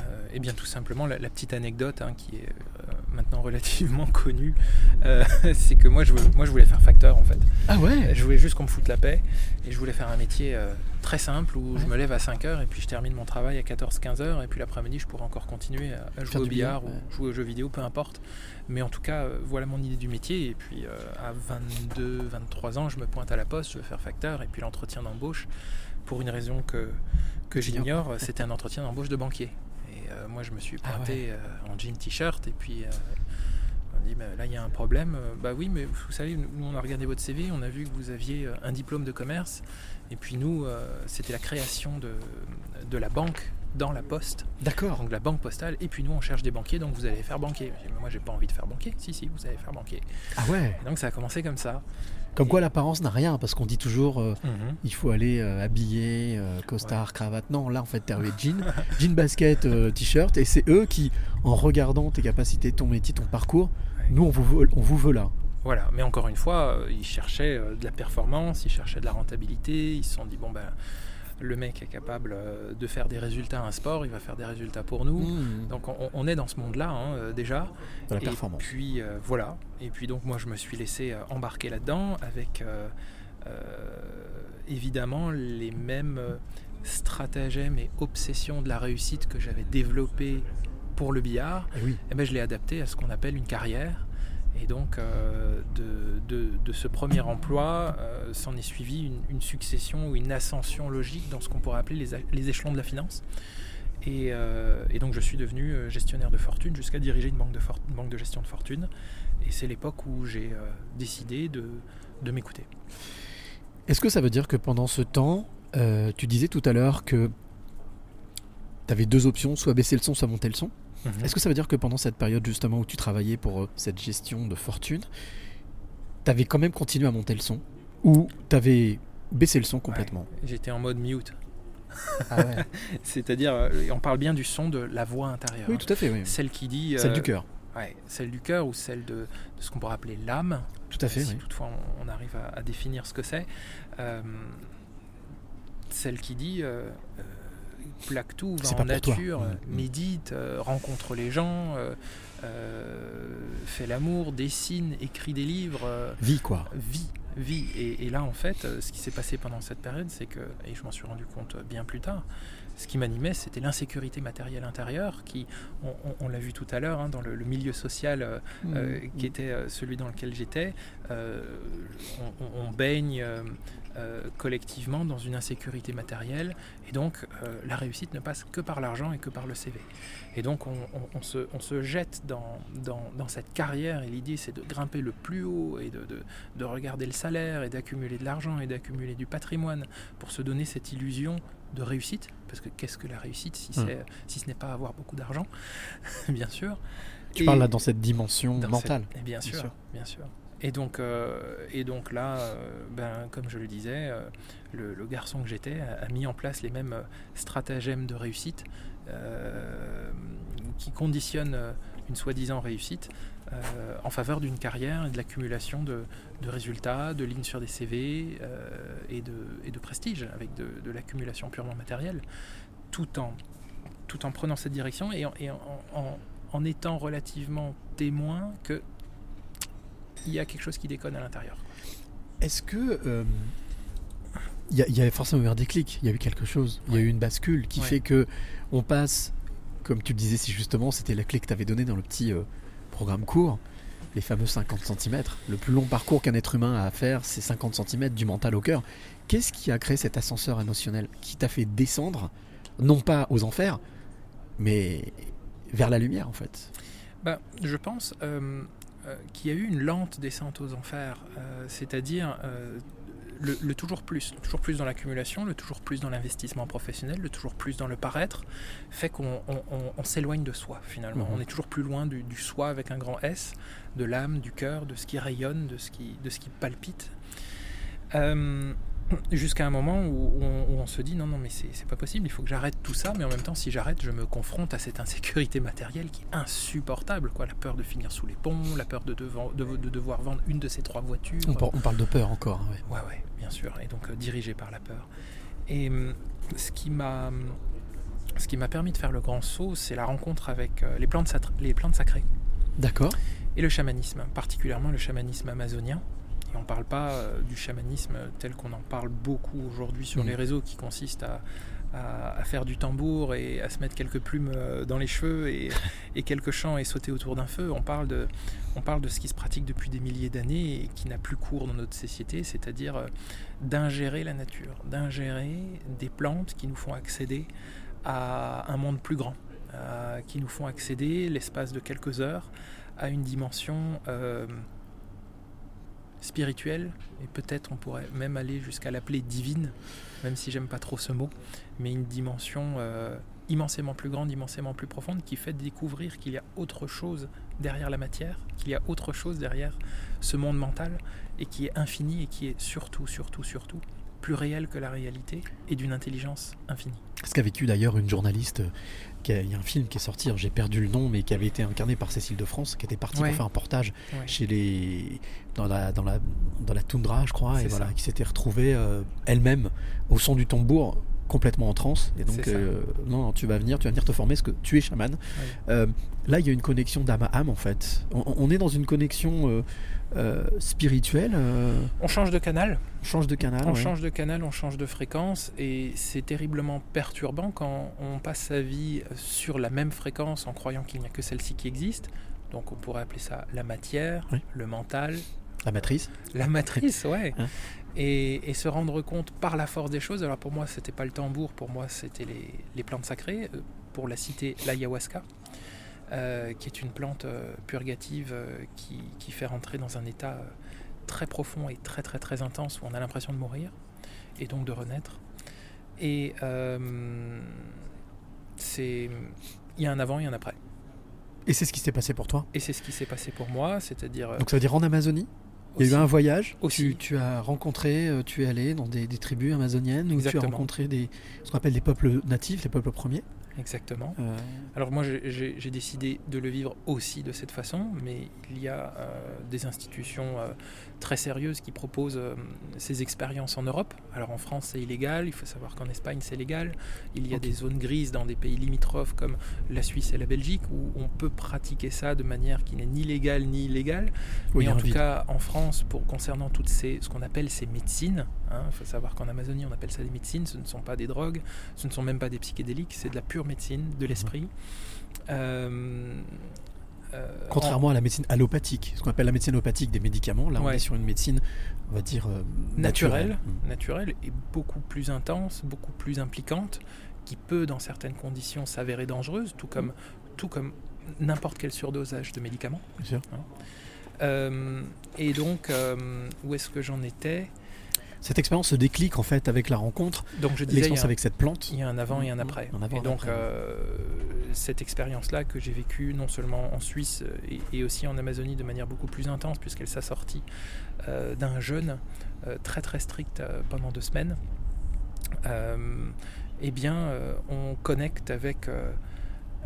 euh, et bien tout simplement la, la petite anecdote hein, qui est euh, maintenant relativement <laughs> connu, euh, c'est que moi je, voulais, moi je voulais faire facteur en fait. Ah ouais Je voulais juste qu'on me foute la paix et je voulais faire un métier euh, très simple où je me lève à 5h et puis je termine mon travail à 14-15h et puis l'après-midi je pourrais encore continuer à, à jouer au billard ouais. ou jouer aux jeux vidéo, peu importe. Mais en tout cas, euh, voilà mon idée du métier et puis euh, à 22-23 ans, je me pointe à la poste, je veux faire facteur et puis l'entretien d'embauche, pour une raison que, que j'ignore, c'était un entretien d'embauche de banquier. Et euh, moi je me suis Ah pointé euh, en jean t-shirt et puis... euh, on dit, mais là, il y a un problème. Euh, Bah oui, mais vous savez, nous, on a regardé votre CV, on a vu que vous aviez un diplôme de commerce. Et puis nous, c'était la création de, de la banque dans la poste, D'accord. donc la banque postale. Et puis nous, on cherche des banquiers, donc vous allez faire banquier. Moi, j'ai pas envie de faire banquier. Si, si, vous allez faire banquier. Ah ouais Et donc ça a commencé comme ça. Comme quoi l'apparence n'a rien, parce qu'on dit toujours euh, Mhm. il faut aller euh, habillé, euh, costard, cravate. Non, là en fait t'es arrivé jean, <laughs> jean basket, euh, t-shirt, et c'est eux qui, en regardant tes capacités, ton métier, ton parcours, Ouais. nous on vous veut, on vous veut là. Voilà, mais encore une fois, euh, ils cherchaient de la performance, ils cherchaient de la rentabilité, ils se sont dit, bon ben, le mec est capable euh, de faire des résultats à un sport, il va faire des résultats pour nous. Mmh. Donc on, on est dans ce monde-là hein, euh, déjà. Dans la et performance. puis euh, voilà. Et puis donc moi je me suis laissé embarquer là-dedans avec euh, euh, évidemment les mêmes stratagèmes et obsessions de la réussite que j'avais développées pour le billard. Eh oui. Eh ben, je l'ai adapté à ce qu'on appelle une carrière. Et donc, euh, de, ce premier emploi, euh, s'en est suivi une, succession ou une ascension logique dans ce qu'on pourrait appeler les, échelons de la finance. Et, euh, donc, je suis devenu gestionnaire de fortune jusqu'à diriger une banque de, banque de gestion de fortune. Et c'est l'époque où j'ai décidé de, m'écouter. Est-ce que ça veut dire que pendant ce temps, tu disais tout à l'heure que tu avais deux options, soit baisser le son, soit monter le son? Est-ce que ça veut dire que pendant cette période justement où tu travaillais pour euh, cette gestion de fortune, tu avais quand même continué à monter le son Ou tu avais baissé le son complètement J'étais en mode mute. Ah ouais. <laughs> C'est-à-dire, euh, on parle bien du son de la voix intérieure. Oui, hein. tout à fait, oui. Celle qui dit. Celle euh, du cœur. Ouais, celle du cœur ou celle de, de ce qu'on pourrait appeler l'âme. Tout à fait, si oui. toutefois on, on arrive à, à définir ce que c'est. Euh, celle qui dit euh, euh, plaque tout, va en nature, Mm, euh, mm. médite, euh, rencontre les gens, euh, fait l'amour, dessine, écrit des livres, Vie, quoi. vit, vit. Et, et là, en fait, ce qui s'est passé pendant cette période, c'est que, et je m'en suis rendu compte bien plus tard, ce qui m'animait, c'était l'insécurité matérielle intérieure, qui, on, on- on l'a vu tout à l'heure, hein, dans le, le milieu social euh, euh, qui était celui dans lequel j'étais, euh, on baigne euh, collectivement dans une insécurité matérielle, et donc euh, la réussite ne passe que par l'argent et que par le CV. Et donc on, on- on se, on se jette dans, dans- dans cette carrière, et l'idée c'est de grimper le plus haut, et de, de- de regarder le salaire, et d'accumuler de l'argent, et d'accumuler du patrimoine, pour se donner cette illusion de réussite, parce que qu'est-ce que la réussite si, c'est si ce n'est pas avoir beaucoup d'argent, <laughs> bien sûr. Tu Et- parles là dans cette dimension dans mentale. cette- bien, bien sûr, sûr. bien sûr. Et donc, euh, et donc là, euh, ben, comme je le disais, euh, le, garçon que j'étais a, mis en place les mêmes stratagèmes de réussite qui conditionnent une soi-disant réussite en faveur d'une carrière et de l'accumulation de, résultats, de lignes sur des CV et, de, et de prestige, avec de, l'accumulation purement matérielle, tout en, tout en prenant cette direction et et en- en- en étant relativement témoin que il y a quelque chose qui déconne à l'intérieur. Est-ce que. euh, Il y, a- il y a forcément eu un déclic, il y a eu quelque chose, il y a eu une bascule qui Ouais. fait que on passe, comme tu le disais si justement c'était la clé que tu avais donnée dans le petit euh, programme court, les fameux 50 cm. Le plus long parcours qu'un être humain a à faire, c'est 50 cm du mental au cœur. Qu'est-ce qui a créé cet ascenseur émotionnel qui t'a fait descendre, non pas aux enfers, mais vers la lumière en fait? Bah, je pense euh, euh, qu'il y a eu une lente descente aux enfers, euh, c'est-à-dire euh, le, le toujours plus, le toujours plus dans l'accumulation, le toujours plus dans l'investissement professionnel, le toujours plus dans le paraître, fait qu'on on- on- on s'éloigne de soi finalement. Mhm. On est toujours plus loin du, du soi avec un grand S, de l'âme, du cœur, de ce qui rayonne, de ce qui, de ce qui palpite. Euh, <clears throat> Jusqu'à un moment où on, où on se dit non, non, mais c'est pas possible, il faut que j'arrête tout ça, mais en même temps, si j'arrête, je me confronte à cette insécurité matérielle qui est insupportable. Quoi. La peur de finir sous les ponts, la peur de, devan- de- de devoir vendre une de ces trois voitures. on, par- on parle de peur encore. hein, ouais. Ouais, ouais, bien sûr, et donc euh, dirigé par la peur. Et hum, ce qui m'a ce qui m'a permis de faire le grand saut, c'est la rencontre avec euh, les, plantes les plantes sacrées. D'accord. et le chamanisme, particulièrement le chamanisme amazonien. Et on ne parle pas euh, du chamanisme tel qu'on en parle beaucoup aujourd'hui sur Mhm. les réseaux, qui consiste à, à- à faire du tambour et à se mettre quelques plumes euh, dans les cheveux et, <laughs> et quelques chants et sauter autour d'un feu. On parle, de, on parle de ce qui se pratique depuis des milliers d'années et qui n'a plus cours dans notre société, c'est-à-dire euh, d'ingérer la nature, d'ingérer des plantes qui nous font accéder à un monde plus grand, qui nous font accéder l'espace de quelques heures à une dimension euh, spirituelle et peut-être on pourrait même aller jusqu'à l'appeler divine, même si j'aime pas trop ce mot, mais une dimension euh, immensément plus grande, immensément plus profonde qui fait découvrir qu'il y a autre chose derrière la matière, qu'il y a autre chose derrière ce monde mental et qui est infini et qui est surtout, surtout, surtout plus réel que la réalité et d'une intelligence infinie. Ce qu'a vécu d'ailleurs une journaliste, il y a un film qui est sorti, j'ai perdu le nom, mais qui avait été incarné par Cécile de France, qui était partie Ouais. pour faire un portage Ouais. chez les dans la dans la dans la toundra, je crois, et voilà, ça. qui s'était retrouvée euh, elle-même au son du tambour complètement en transe. Et donc euh, non, non, tu vas venir tu vas venir te former parce que tu es chaman. Euh, là il y a une connexion d'âme à âme en fait. On, on est dans une connexion spirituelle On change de canal, change de canal on ouais. change de canal, on change de fréquence et c'est terriblement perturbant quand on passe sa vie sur la même fréquence en croyant qu'il n'y a que celle-ci qui existe. Donc on pourrait appeler ça la matière, Oui. le mental, la matrice la matrice, <laughs> ouais. Hein. et, et se rendre compte par la force des choses. Alors pour moi, c'était pas le tambour, pour moi, c'était les, les plantes sacrées. Euh, Pour la citer, l'ayahuasca, euh, qui est une plante euh, purgative euh, qui, qui fait rentrer dans un état très profond et très très très intense où on a l'impression de mourir et donc de renaître. Et euh, c'est il y a un avant et un après. et c'est ce qui s'est passé pour toi? Et c'est ce qui s'est passé pour moi, c'est-à-dire euh, donc ça veut dire en Amazonie? Il y a eu un voyage? Aussi. Tu, tu as rencontré euh, tu es allé dans des, des tribus amazoniennes où tu as rencontré des ce qu'on appelle des peuples natifs les peuples premiers? Exactement. Euh, Alors moi j'ai- décidé de le vivre aussi de cette façon, mais il y a euh, des institutions euh, très sérieuses qui proposent ces expériences en Europe. Alors en France c'est illégal, il faut savoir qu'en Espagne c'est légal. Il y a des zones grises dans des pays limitrophes comme la Suisse et la Belgique où on peut pratiquer ça de manière qui n'est ni légale ni illégale. oui, Mais en tout vide. cas, en France, pour concernant toutes ces, ce qu'on appelle ces médecines, hein, il faut savoir qu'en Amazonie, on appelle ça des médecines, ce ne sont pas des drogues, ce ne sont même pas des psychédéliques, c'est de la pure médecine, de l'esprit. Euh, euh, Contrairement à la médecine allopathique, ce qu'on appelle la médecine allopathique des médicaments, là on Ouais. est sur une médecine, on va dire, euh, naturelle. naturelle, Mm. naturelle et beaucoup plus intense, beaucoup plus impliquante, qui peut, dans certaines conditions, s'avérer dangereuse, tout comme, tout comme n'importe quel surdosage de médicaments. Bien sûr. Euh, et donc, euh, où est-ce que j'en étais? Cette expérience se déclique en fait avec la rencontre, Donc, je l'expérience avec cette plante. Il y a un avant et un après. Un avant, et donc, après. euh, cette expérience-là que j'ai vécue non seulement en Suisse euh, et, et aussi en Amazonie de manière beaucoup plus intense, puisqu'elle s'assortit euh, d'un jeûne euh, très très strict pendant deux semaines, eh bien, on connecte avec,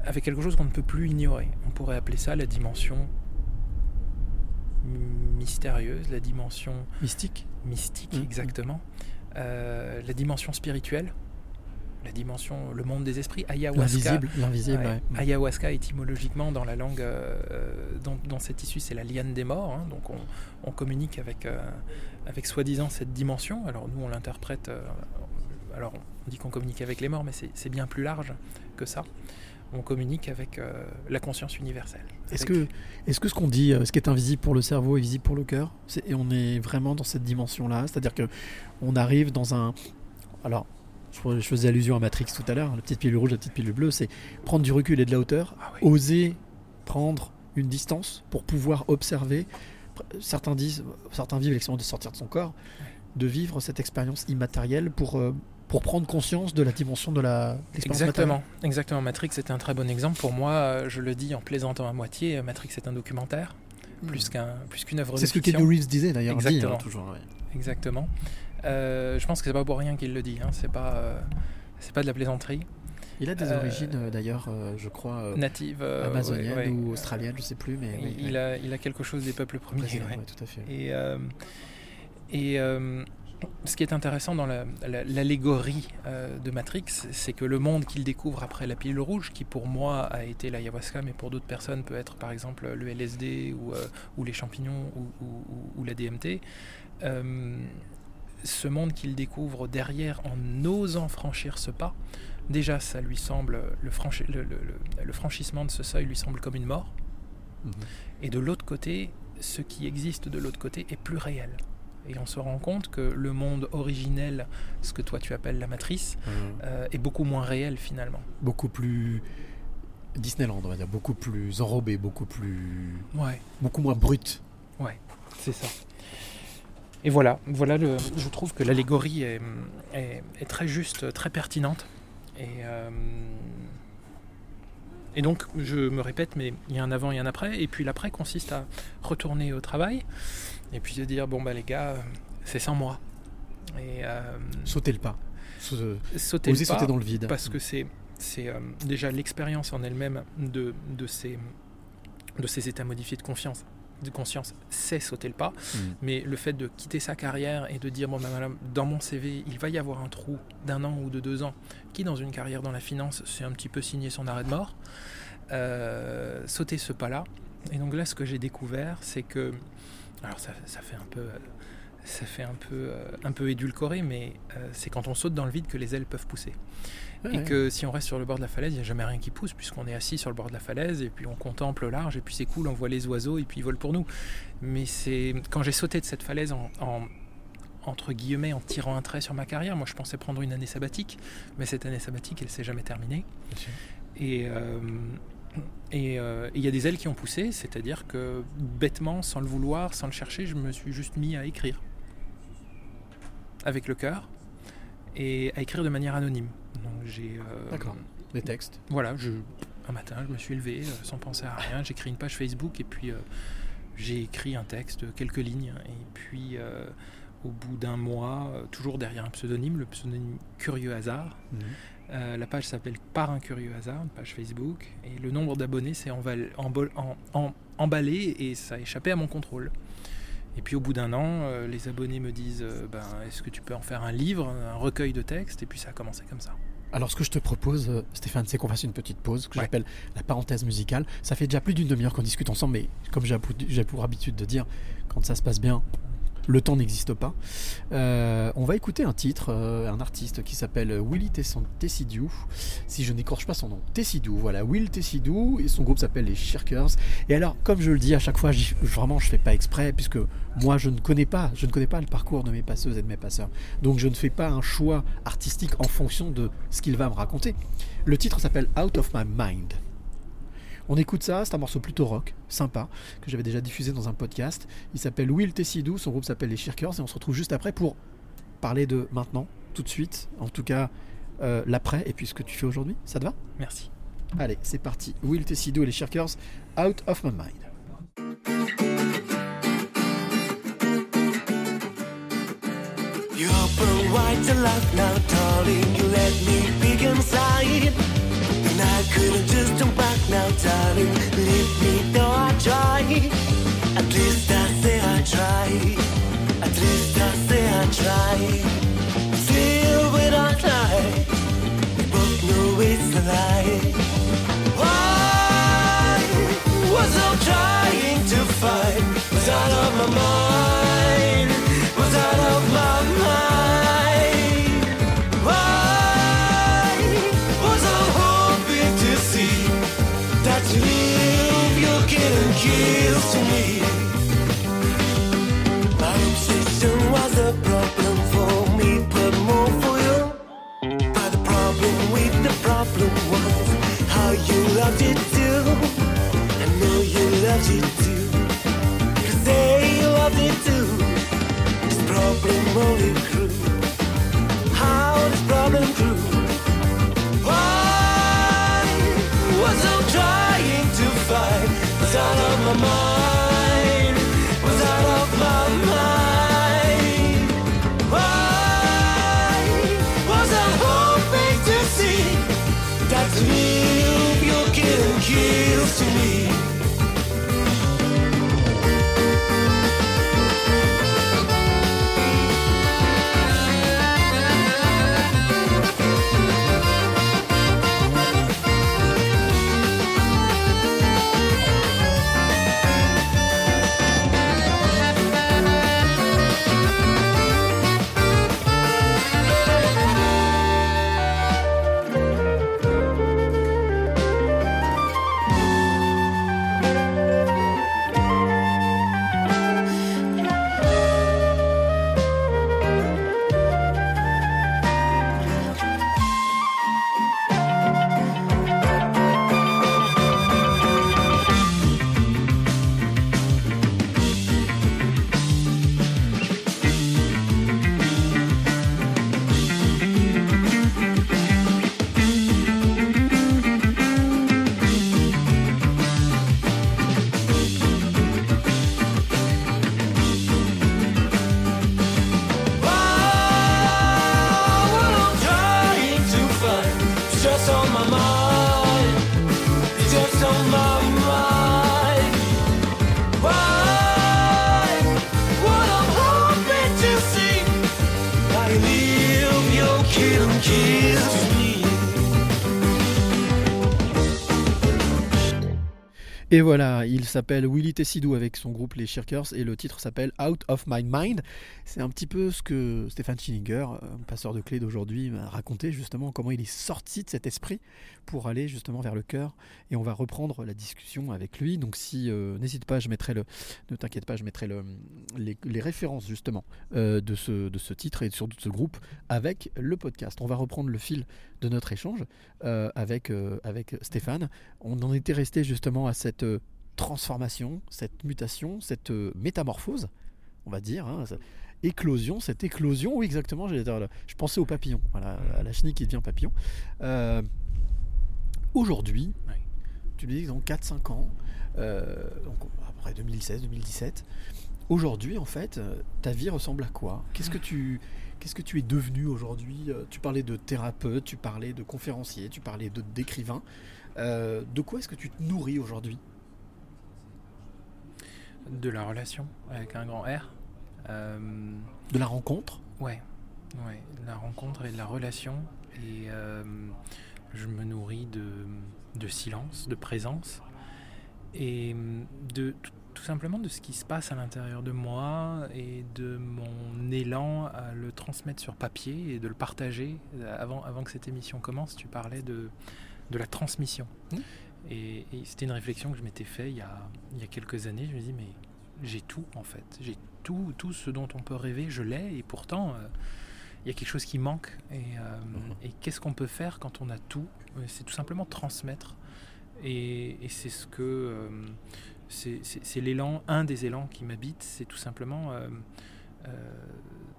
avec quelque chose qu'on ne peut plus ignorer. On pourrait appeler ça la dimension mystérieuse, la dimension Mystique. mystique, Mhm. exactement. Euh, la dimension spirituelle, la dimension, le monde des esprits, ayahuasca. L'invisible. Ouais. Mm. Ayahuasca, étymologiquement, dans la langue euh, dont, dont c'est issu, c'est la liane des morts. hein. donc on, on communique avec, euh, avec soi-disant cette dimension. Alors nous, on l'interprète. euh, alors on dit qu'on communique avec les morts, mais c'est c'est bien plus large que ça. On communique avec euh, la conscience universelle. Est-ce que, est-ce que ce qu'on dit, euh, ce qui est invisible pour le cerveau est visible pour le cœur Et on est vraiment dans cette dimension-là, c'est-à-dire que on arrive dans un. Alors, je, je faisais allusion à Matrix tout à l'heure, la petite pilule rouge, la petite pilule bleue, c'est prendre du recul et de la hauteur, Ah oui. oser prendre une distance pour pouvoir observer. Certains disent, certains vivent l'expérience de sortir de son corps, de vivre cette expérience immatérielle pour, euh, pour prendre conscience de la dimension de la Exactement, exactement. Matrix est un très bon exemple. Pour moi, euh, je le dis en plaisantant à moitié, euh, Matrix est un documentaire, matérielle. plus qu'un plus qu'une œuvre de C'est ce que. Keanu Reeves disait d'ailleurs. dit, hein, Exactement. toujours. Exactement. Euh, je pense que c'est pas pour rien qu'il le dit. Hein. C'est pas, euh, c'est pas de la plaisanterie. Il a des Euh, origines d'ailleurs, je crois, Native. amazoniennes ouais, ouais. ou australiennes, je sais plus, mais oui, Il, a, il a quelque chose des peuples premiers. Tout à fait. Et, et ce qui est intéressant dans la- la- l'allégorie euh, de Matrix, c'est que le monde qu'il découvre après la pilule rouge, qui pour moi a été l'ayahuasca, mais pour d'autres personnes peut être par exemple le LSD ou, euh, ou les champignons ou, ou- ou- ou la DMT, euh, ce monde qu'il découvre derrière en osant franchir ce pas, déjà ça lui semble, le, franchi- le- le- le- le franchissement de ce seuil lui semble comme une mort. Mhm. Et de l'autre côté, ce qui existe de l'autre côté est plus réel. Et on se rend compte que le monde originel, ce que toi tu appelles la matrice, euh, est beaucoup moins réel finalement. Beaucoup plus Disneyland, on va dire, beaucoup plus enrobé, beaucoup plus, Ouais, beaucoup moins brut. c'est ça. Et voilà, voilà le, je trouve que l'allégorie est, est- est très juste, très pertinente. Et, euh, et donc, je me répète, mais il y a un avant et un après. Et puis l'après consiste à retourner au travail et puis se dire, bon, bah les gars, euh, c'est sans moi. Et euh, Sauter le pas. Sau- sauter Oser le pas, sauter dans le vide. parce que c'est c'est euh, déjà l'expérience en elle-même de, de, ces, de ces états modifiés de confiance de conscience c'est sauter le pas Mm. mais le fait de quitter sa carrière et de dire bon ben voilà, dans mon CV il va y avoir un trou d'un an ou de deux ans qui dans une carrière dans la finance c'est un petit peu signer son arrêt de mort euh, sauter ce pas là et donc là ce que j'ai découvert c'est que alors ça, ça fait un peu euh, ça fait un peu, euh, un peu édulcoré, mais euh, c'est quand on saute dans le vide que les ailes peuvent pousser. Ouais, Et ouais. que si on reste sur le bord de la falaise, il n'y a jamais rien qui pousse, puisqu'on est assis sur le bord de la falaise, et puis on contemple le large, et puis c'est cool, on voit les oiseaux, et puis ils volent pour nous. Mais c'est quand j'ai sauté de cette falaise en, en- entre guillemets, en tirant un trait sur ma carrière, moi je pensais prendre une année sabbatique, mais cette année sabbatique, elle s'est jamais terminée. Et euh, et euh, il y a des ailes qui ont poussé, c'est-à-dire que bêtement, sans le vouloir, sans le chercher, je me suis juste mis à écrire. Avec le cœur. Et à écrire de manière anonyme. Donc j'ai. euh, D'accord. Des textes. Voilà, je, un matin, je me suis levé euh, sans penser à rien. J'ai écrit une page Facebook et puis euh, j'ai écrit un texte, quelques lignes. Et puis au bout d'un mois, toujours derrière un pseudonyme, le pseudonyme Curieux Hasard, Mhm. Euh, la page s'appelle Par un curieux hasard, une page Facebook, et le nombre d'abonnés s'est en- emballé et ça a échappé à mon contrôle. Et puis au bout d'un an, euh, les abonnés me disent euh, ben, Est-ce que tu peux en faire un livre, un recueil de textes? Et puis ça a commencé comme ça. Alors, ce que je te propose, Stéphane, c'est qu'on fasse une petite pause que Ouais. j'appelle la parenthèse musicale. Ça fait déjà plus d'une demi-heure qu'on discute ensemble, mais comme j'ai pour- j'ai pour habitude de dire, quand ça se passe bien, le temps n'existe pas. Euh, on va écouter un titre, euh, un artiste qui s'appelle Willy Tessidou, si je n'écorche pas son nom. Tessidou, voilà, Will Tessidou, et son groupe s'appelle les Shirkers. Et alors, comme je le dis à chaque fois, vraiment, je fais pas exprès, puisque moi, je ne connais pas, je ne connais pas le parcours de mes passeuses et de mes passeurs. Donc, je ne fais pas un choix artistique en fonction de ce qu'il va me raconter. Le titre s'appelle Out of My Mind. On écoute ça, c'est un morceau plutôt rock, sympa, que j'avais déjà diffusé dans un podcast. Il s'appelle Will Tessidou, son groupe s'appelle les Shirkers, et on se retrouve juste après pour parler de maintenant, tout de suite, en tout cas euh, l'après, et puis ce que tu fais aujourd'hui. Ça te va? Merci. Allez, c'est parti. Will Tessidou et les Shirkers, Out of My Mind. You open wide to life now, darling. You let me peek inside. Couldn't just turn back now, darling. Leave me though I try. At least I say I try. At least I say I try. Still when I lie, we both know it's a lie. My was a problem for me, but more for you. But the problem with the problem was how you loved it too. I know you loved it too. You could say you loved it too. This problem only grew. How this problem grew? Why was I trying to fight the start of my mind. Et voilà, il s'appelle Willy Tessidou avec son groupe Les Shirkers et le titre s'appelle Out of My Mind. C'est un petit peu ce que Stéphane Schillinger, euh, passeur de clés d'aujourd'hui, m'a raconté justement comment il est sorti de cet esprit pour aller justement vers le cœur. Et on va reprendre la discussion avec lui. Donc si euh, n'hésite pas, je mettrai le, ne t'inquiète pas, je mettrai le, les, références justement euh, de ce de ce titre et surtout de ce groupe avec le podcast. On va reprendre le fil de notre échange avec avec Stéphane. On en était resté justement à cette transformation, cette mutation, cette euh, métamorphose, on va dire, hein, cette éclosion, cette éclosion, oui exactement, je pensais au papillon, voilà, à la chenille qui devient papillon. Euh, Aujourd'hui, tu me dis que dans 4-5 ans, euh, donc après 2016-2017, aujourd'hui en fait, euh, ta vie ressemble à quoi? Qu'est-ce que tu... Qu'est-ce que tu es devenu aujourd'hui? Euh, Tu parlais de thérapeute, tu parlais de conférencier, tu parlais de d'écrivain. Euh, de quoi est-ce que tu te nourris aujourd'hui? De la relation avec un grand R. Euh, De la rencontre Ouais, ouais, de la rencontre et de la relation. Et euh, je me nourris de, de silence, de présence et de tout, simplement de ce qui se passe à l'intérieur de moi et de mon élan à le transmettre sur papier et de le partager. Avant, avant que cette émission commence, tu parlais de, de la transmission. Mmh. Et, et c'était une réflexion que je m'étais fait il y, a, il y a quelques années. Je me dis, mais j'ai tout en fait. J'ai tout, tout ce dont on peut rêver, je l'ai. Et pourtant, euh, il y a quelque chose qui manque. Et, euh, et qu'est-ce qu'on peut faire quand on a tout? Euh, C'est tout simplement transmettre. Et, et c'est ce que. euh, c'est- l'élan, un des élans qui m'habite, c'est tout simplement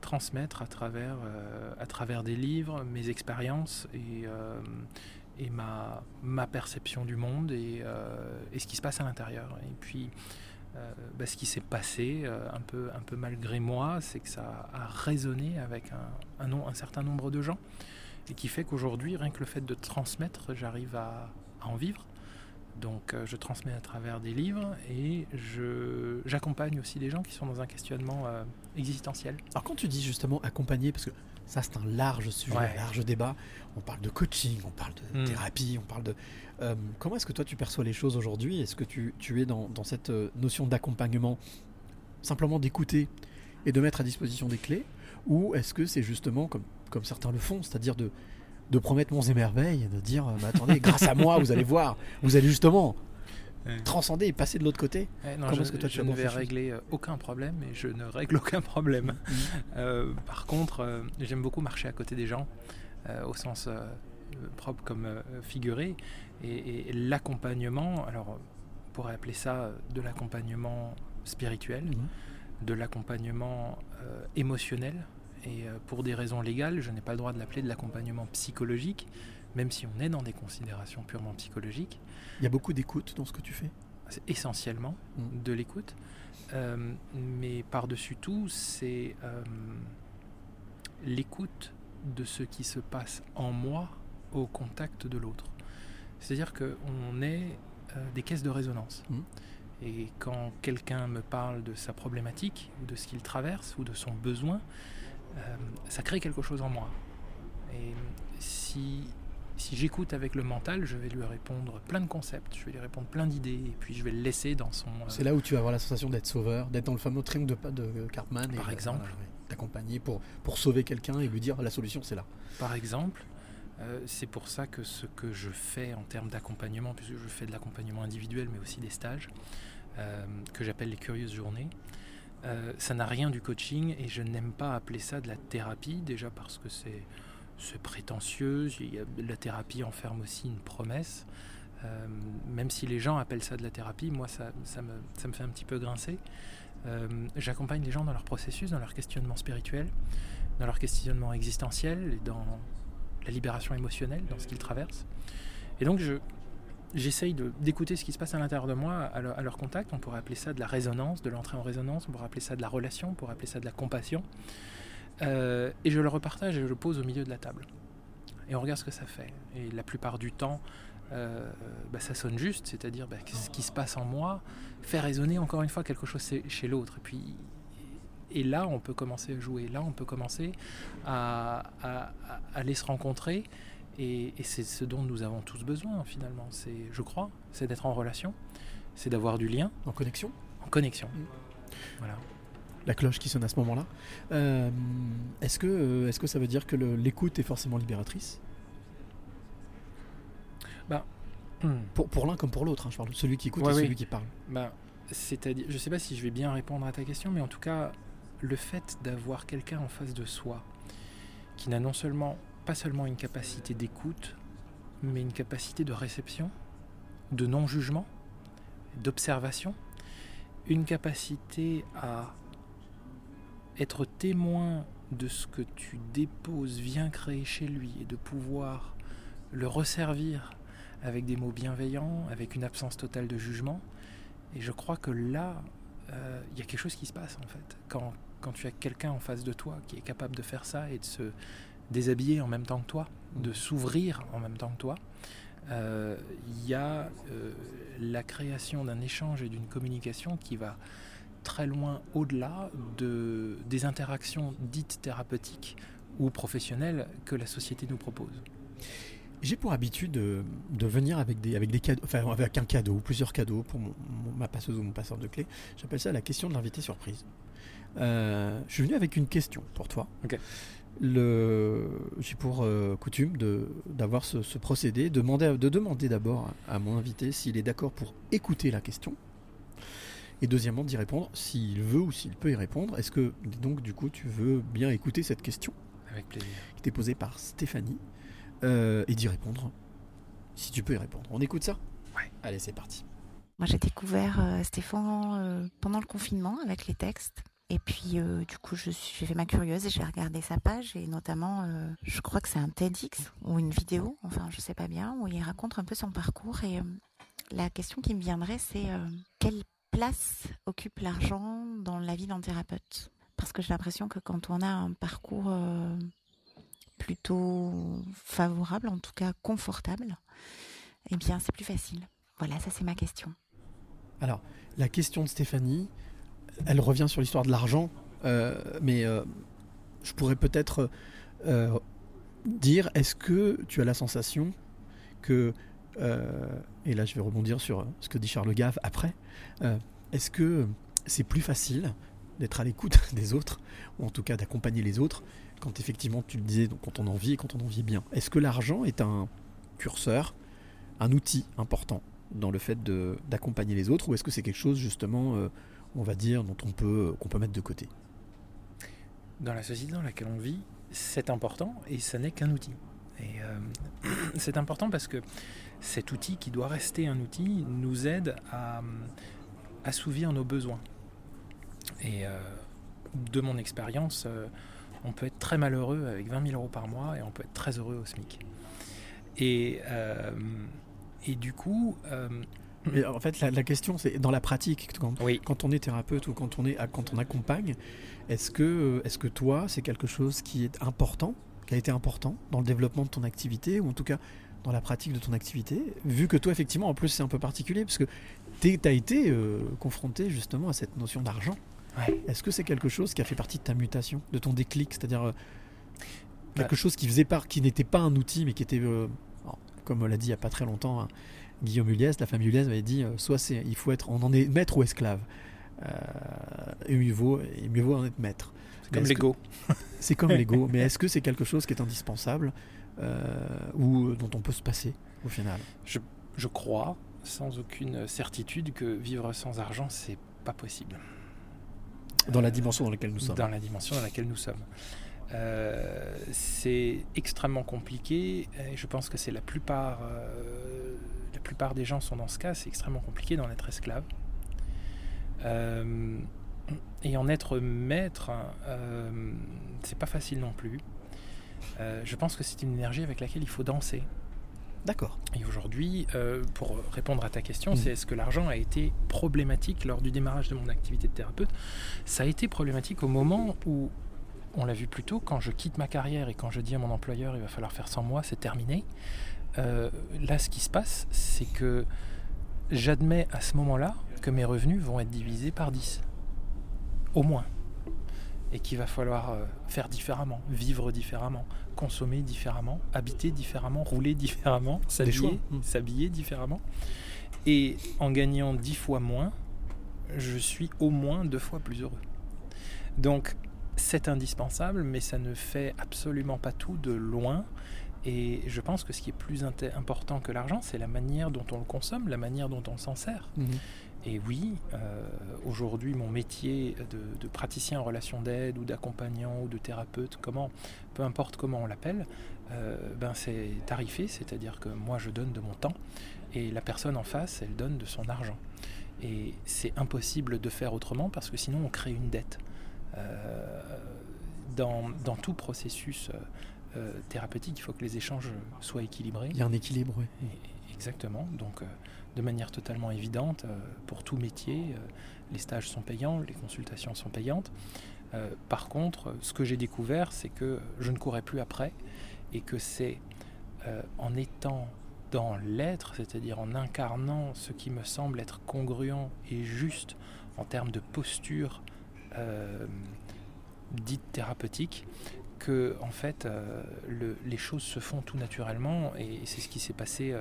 transmettre à travers, à travers des livres mes expériences et, et ma, ma perception du monde et, euh, et ce qui se passe à l'intérieur. Et puis, euh, bah, ce qui s'est passé, euh, un, peu, un peu malgré moi, c'est que ça a résonné avec un, un, nom- un certain nombre de gens et qui fait qu'aujourd'hui, rien que le fait de transmettre, j'arrive à, à en vivre. Donc je transmets à travers des livres et j'accompagne aussi des gens qui sont dans un questionnement euh, existentiel. Alors quand tu dis justement accompagner, parce que ça c'est un large sujet, Ouais. un large débat, on parle de coaching, on parle de Mm. thérapie, on parle de... Euh, comment est-ce que toi tu perçois les choses aujourd'hui? Est-ce que tu, tu es dans, dans cette euh, notion d'accompagnement, simplement d'écouter et de mettre à disposition des clés? Ou est-ce que c'est justement comme, comme certains le font, c'est-à-dire de, de promettre monts et merveilles, et de dire, euh, bah, attendez, grâce à moi, vous allez voir, vous allez justement transcender et passer de l'autre côté? Eh non, je, que toi, tu je ne vais régler aucun problème et je ne règle aucun problème. Mm. Euh, par contre, euh, j'aime beaucoup marcher à côté des gens, au sens euh, propre comme euh, figuré. Et, et l'accompagnement, alors on pourrait appeler ça euh, de l'accompagnement spirituel, Mhm. de l'accompagnement euh, émotionnel. Et euh, pour des raisons légales, je n'ai pas le droit de l'appeler de l'accompagnement psychologique, même si on est dans des considérations purement psychologiques. Il y a beaucoup d'écoute dans ce que tu fais? Essentiellement Mm. de l'écoute. Euh, mais par-dessus tout, c'est euh, l'écoute de ce qui se passe en moi au contact de l'autre. C'est-à-dire qu'on est euh, des caisses de résonance. Mm. Et quand quelqu'un me parle de sa problématique, ou de ce qu'il traverse, ou de son besoin, euh, ça crée quelque chose en moi. Et si, si j'écoute avec le mental, je vais lui répondre plein de concepts, je vais lui répondre plein d'idées, et puis je vais le laisser dans son... euh, C'est là où tu vas avoir la sensation d'être sauveur, d'être dans le fameux triangle de, de Cartman. Par et, exemple. voilà, Pour, sauver quelqu'un et lui dire la solution c'est là. Par exemple, euh, c'est pour ça que ce que je fais en termes d'accompagnement, puisque je fais de l'accompagnement individuel, mais aussi des stages, euh, que j'appelle les curieuses journées, euh, ça n'a rien du coaching et je n'aime pas appeler ça de la thérapie, déjà parce que c'est prétentieux, la thérapie enferme aussi une promesse. Même si les gens appellent ça de la thérapie, moi ça me fait un petit peu grincer. Euh, J'accompagne les gens dans leur processus, dans leur questionnement spirituel, dans leur questionnement existentiel dans la libération émotionnelle, dans ce qu'ils traversent. Et donc je, j'essaye d'écouter ce qui se passe à l'intérieur de moi à leur, à leur contact. On pourrait appeler ça de la résonance, de l'entrée en résonance, on pourrait appeler ça de la relation, on pourrait appeler ça de la compassion. Euh, et je le repartage et je le pose au milieu de la table. et on regarde ce que ça fait. Et la plupart du temps, euh, bah, ça sonne juste, c'est-à-dire bah, ce qui se passe en moi fait résonner encore une fois quelque chose chez- l'autre. Et puis, et là, on peut commencer à jouer. Là, on peut commencer à, à- à aller se rencontrer. Et, et c'est ce dont nous avons tous besoin finalement. C'est, je crois, c'est d'être en relation, c'est d'avoir du lien, En connexion en connexion. Mm. Voilà. La cloche qui sonne à ce moment-là. Euh, est-ce, que, euh, est-ce que ça veut dire que l'écoute est forcément libératrice? Hmm. Pour, pour l'un comme pour l'autre, hein, je parle de celui qui écoute Ouais, et oui. celui qui parle. Bah, c'est-à-dire, je sais pas si je vais bien répondre à ta question, mais en tout cas, le fait d'avoir quelqu'un en face de soi qui n'a non seulement pas seulement une capacité d'écoute, mais une capacité de réception, de non-jugement, d'observation, une capacité à être témoin de ce que tu déposes, vient créer chez lui et de pouvoir le resservir avec des mots bienveillants, avec une absence totale de jugement. Et je crois que là, euh, il y a quelque chose qui se passe en fait. Quand, quand tu as quelqu'un en face de toi qui est capable de faire ça et de se déshabiller en même temps que toi, de s'ouvrir en même temps que toi, euh, il y a euh, la création d'un échange et d'une communication qui va très loin au-delà de, des interactions dites thérapeutiques ou professionnelles que la société nous propose. J'ai pour habitude de, de venir avec des, avec des cadeaux, enfin avec un cadeau ou plusieurs cadeaux pour mon- mon- ma passeuse ou mon passeur de clé. J'appelle ça la question de l'invité surprise. Euh, je suis venu avec une question pour toi. Ok. Le, j'ai pour euh, coutume de, d'avoir ce, ce procédé, de demander, de demander d'abord à, à mon invité s'il est d'accord pour écouter la question. Et deuxièmement, d'y répondre s'il veut ou s'il peut y répondre. Est-ce que donc du coup tu veux bien écouter cette question Avec plaisir. qui était posée par Stéphanie euh, et d'y répondre si tu peux y répondre. On écoute ça Ouais. Allez, c'est parti. Moi, j'ai découvert euh, Stéphane euh, pendant le confinement avec les textes. Et puis, euh, du coup, j'ai fait ma curieuse et j'ai regardé sa page. Et notamment, euh, je crois que c'est un TEDx ou une vidéo, enfin, je sais pas bien, où il raconte un peu son parcours. Et euh, la question qui me viendrait, c'est euh, quelle place occupe l'argent dans la vie d'un thérapeute? Parce que j'ai l'impression que quand on a un parcours euh, plutôt favorable, en tout cas confortable, eh bien, c'est plus facile. Voilà, ça c'est ma question. Alors, la question de Stéphanie, elle revient sur l'histoire de l'argent, euh, mais euh, je pourrais peut-être euh, dire, est-ce que tu as la sensation que, et là je vais rebondir sur ce que dit Charles Gave après, est-ce que c'est plus facile d'être à l'écoute <laughs> des autres, ou en tout cas d'accompagner les autres, quand effectivement tu le disais, donc quand on en vit et quand on en vit bien Est-ce que l'argent est un curseur, un outil important dans le fait d'accompagner les autres, ou est-ce que c'est quelque chose justement, euh, on va dire, dont on peut qu'on peut mettre de côté? Dans la société dans laquelle on vit, c'est important et ça n'est qu'un outil. Et euh, <clears throat> c'est important parce que cet outil qui doit rester un outil nous aide à assouvir nos besoins. Et euh, de mon expérience, on peut être très malheureux avec 20 000 euros par mois et on peut être très heureux au SMIC. Et, euh, et du coup, euh, Mais en fait, la, la question, c'est dans la pratique, quand, oui, quand on est thérapeute ou quand on, est, quand on accompagne, est-ce que, est que toi, c'est quelque chose qui est important, qui a été important dans le développement de ton activité, ou en tout cas dans la pratique de ton activité, vu que toi, effectivement, en plus, c'est un peu particulier, parce que tu as été euh, confronté justement à cette notion d'argent. Ouais. Est-ce que c'est quelque chose qui a fait partie de ta mutation, de ton déclic, c'est-à-dire euh, quelque Bah. chose qui faisait part, qui n'était pas un outil, mais qui était, euh, comme on l'a dit il y a pas très longtemps, hein, Guillaume Huliès, la famille Huliès avait dit, euh, soit c'est, il faut être, on en est maître ou esclave, et mieux vaut, et mieux vaut en être maître. <laughs> c'est comme l'ego. C'est comme l'ego, mais est-ce que c'est quelque chose qui est indispensable ou dont on peut se passer au final? Je crois, sans aucune certitude, que vivre sans argent, c'est pas possible. Dans la dimension dans laquelle nous sommes. Dans la dimension dans laquelle nous sommes. Euh, c'est extrêmement compliqué. Et je pense que c'est la plupart, euh, la plupart des gens sont dans ce cas. C'est extrêmement compliqué d'en être esclave. Euh, et en être maître, c'est pas facile non plus. Je pense que c'est une énergie avec laquelle il faut danser. D'accord. Et aujourd'hui, euh, pour répondre à ta question, Mhm. c'est est-ce que l'argent a été problématique lors du démarrage de mon activité de thérapeute? Ça a été problématique au moment où on l'a vu plus tôt, quand je quitte ma carrière et quand je dis à mon employeur il va falloir faire 100 mois, c'est terminé. euh, là, ce qui se passe, c'est que j'admets à ce moment-là que mes revenus vont être divisés par 10. Au moins. Et qu'il va falloir euh, faire différemment, vivre différemment, consommer différemment, habiter différemment, rouler différemment, choix. s'habiller, Mm. s'habiller différemment. Et en gagnant 10 fois moins, je suis au moins deux fois plus heureux. Donc c'est indispensable, mais ça ne fait absolument pas tout de loin. Et je pense que ce qui est plus important que l'argent, c'est la manière dont on le consomme, la manière dont on s'en sert. Mhm. Et oui, euh, aujourd'hui, mon métier de, de praticien en relation d'aide ou d'accompagnant ou de thérapeute, comment, peu importe comment on l'appelle, euh, ben c'est tarifé, c'est-à-dire que moi je donne de mon temps et la personne en face, elle donne de son argent. Et c'est impossible de faire autrement parce que sinon on crée une dette. Euh, dans, dans tout processus euh, thérapeutique, il faut que les échanges soient équilibrés. Il y a un équilibre, oui. Exactement. Donc, euh, de manière totalement évidente, euh, pour tout métier, euh, les stages sont payants, les consultations sont payantes. Par contre, ce que j'ai découvert, c'est que je ne courais plus après et que c'est en étant dans l'être, c'est-à-dire en incarnant ce qui me semble être congruent et juste en termes de posture dite thérapeutique, que en fait le- les choses se font tout naturellement et c'est ce qui s'est passé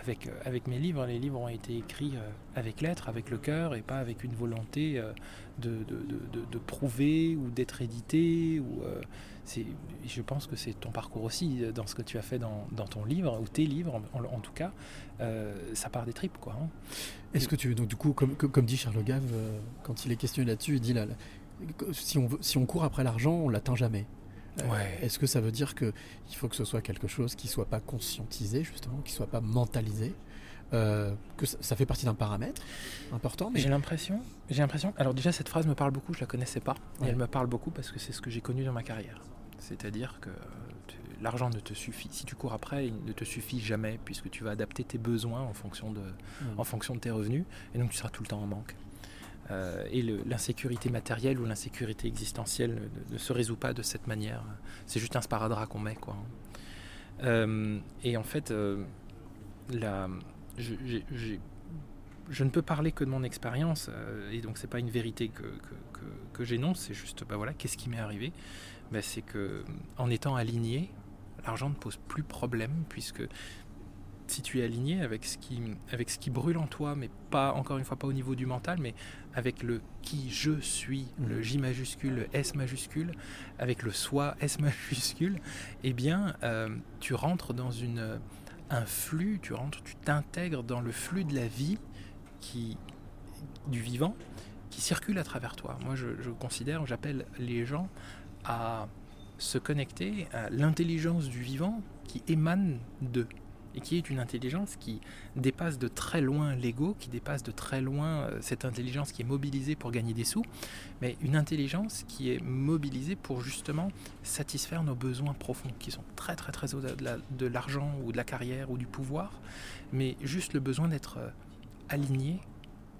avec, euh, avec mes livres. Les livres ont été écrits euh, avec l'être, avec le cœur et pas avec une volonté euh, de, prouver ou d'être édité. Je pense que c'est ton parcours aussi dans ce que tu as fait dans, ton livre ou tes livres en, tout cas. ça part des tripes hein. Est-ce que tu donc du coup comme, dit Charles Gave quand il est questionné là-dessus, il dit là, si on si on court après l'argent, on l'atteint jamais. Euh, Ouais. Est-ce que ça veut dire que il faut que ce soit quelque chose qui soit pas conscientisé justement, qui soit pas mentalisé, euh, que ça, ça fait partie d'un paramètre important, mais J'ai l'impression, j'ai l'impression. Alors déjà cette phrase me parle beaucoup, je la connaissais pas, et elle me parle beaucoup parce que c'est ce que j'ai connu dans ma carrière. C'est-à-dire que l'argent ne te suffit. Si tu cours après, il ne te suffit jamais puisque tu vas adapter tes besoins en fonction de, Mm. en fonction de tes revenus, et donc tu seras tout le temps en manque. Euh, et l'insécurité matérielle ou l'insécurité existentielle ne, se résout pas de cette manière. C'est juste un sparadrap qu'on met, quoi. Euh, et en fait, euh, je, ne peux parler que de mon expérience, euh, et donc c'est pas une vérité que, que, que- que j'énonce, c'est juste, bah voilà, qu'est-ce qui m'est arrivé? Ben, C'est que en étant aligné, l'argent ne pose plus problème, puisque si tu es aligné avec ce qui, avec ce qui brûle en toi, mais pas, encore une fois, pas au niveau du mental, mais avec le qui je suis, le J majuscule, le S majuscule, avec le soi <laughs> S majuscule, eh bien, euh, tu rentres dans une, un flux, tu rentres, tu t'intègres dans le flux de la vie qui, du vivant qui circule à travers toi. Moi, je, je considère, j'appelle les gens à se connecter à l'intelligence du vivant qui émane d'eux et qui est une intelligence qui dépasse de très loin l'ego, qui dépasse de très loin euh, cette intelligence qui est mobilisée pour gagner des sous, mais une intelligence qui est mobilisée pour justement satisfaire nos besoins profonds, qui sont très très très au-delà de la- de l'argent ou de la carrière ou du pouvoir, mais juste le besoin d'être euh, aligné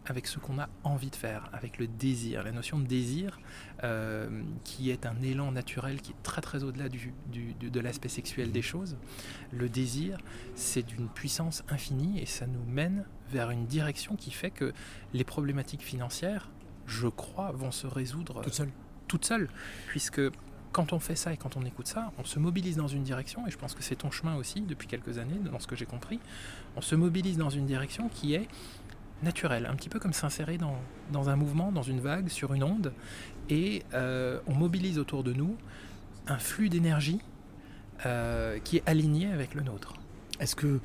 avec ce qu'on a envie de faire, avec le désir. La notion de désir, euh, qui est un élan naturel qui est très très au-delà du, de l'aspect sexuel des choses. Le désir, c'est d'une puissance infinie et ça nous mène vers une direction qui fait que les problématiques financières, je crois, vont se résoudre toute seule. toutes seules, puisque quand on fait ça et quand on écoute ça, on se mobilise dans une direction, et je pense que c'est ton chemin aussi depuis quelques années, dans ce que j'ai compris, on se mobilise dans une direction qui est naturelle, un petit peu comme s'insérer dans, dans un mouvement, dans une vague, sur une onde, et euh, on mobilise autour de nous un flux d'énergie euh, qui est aligné avec le nôtre. Est-ce que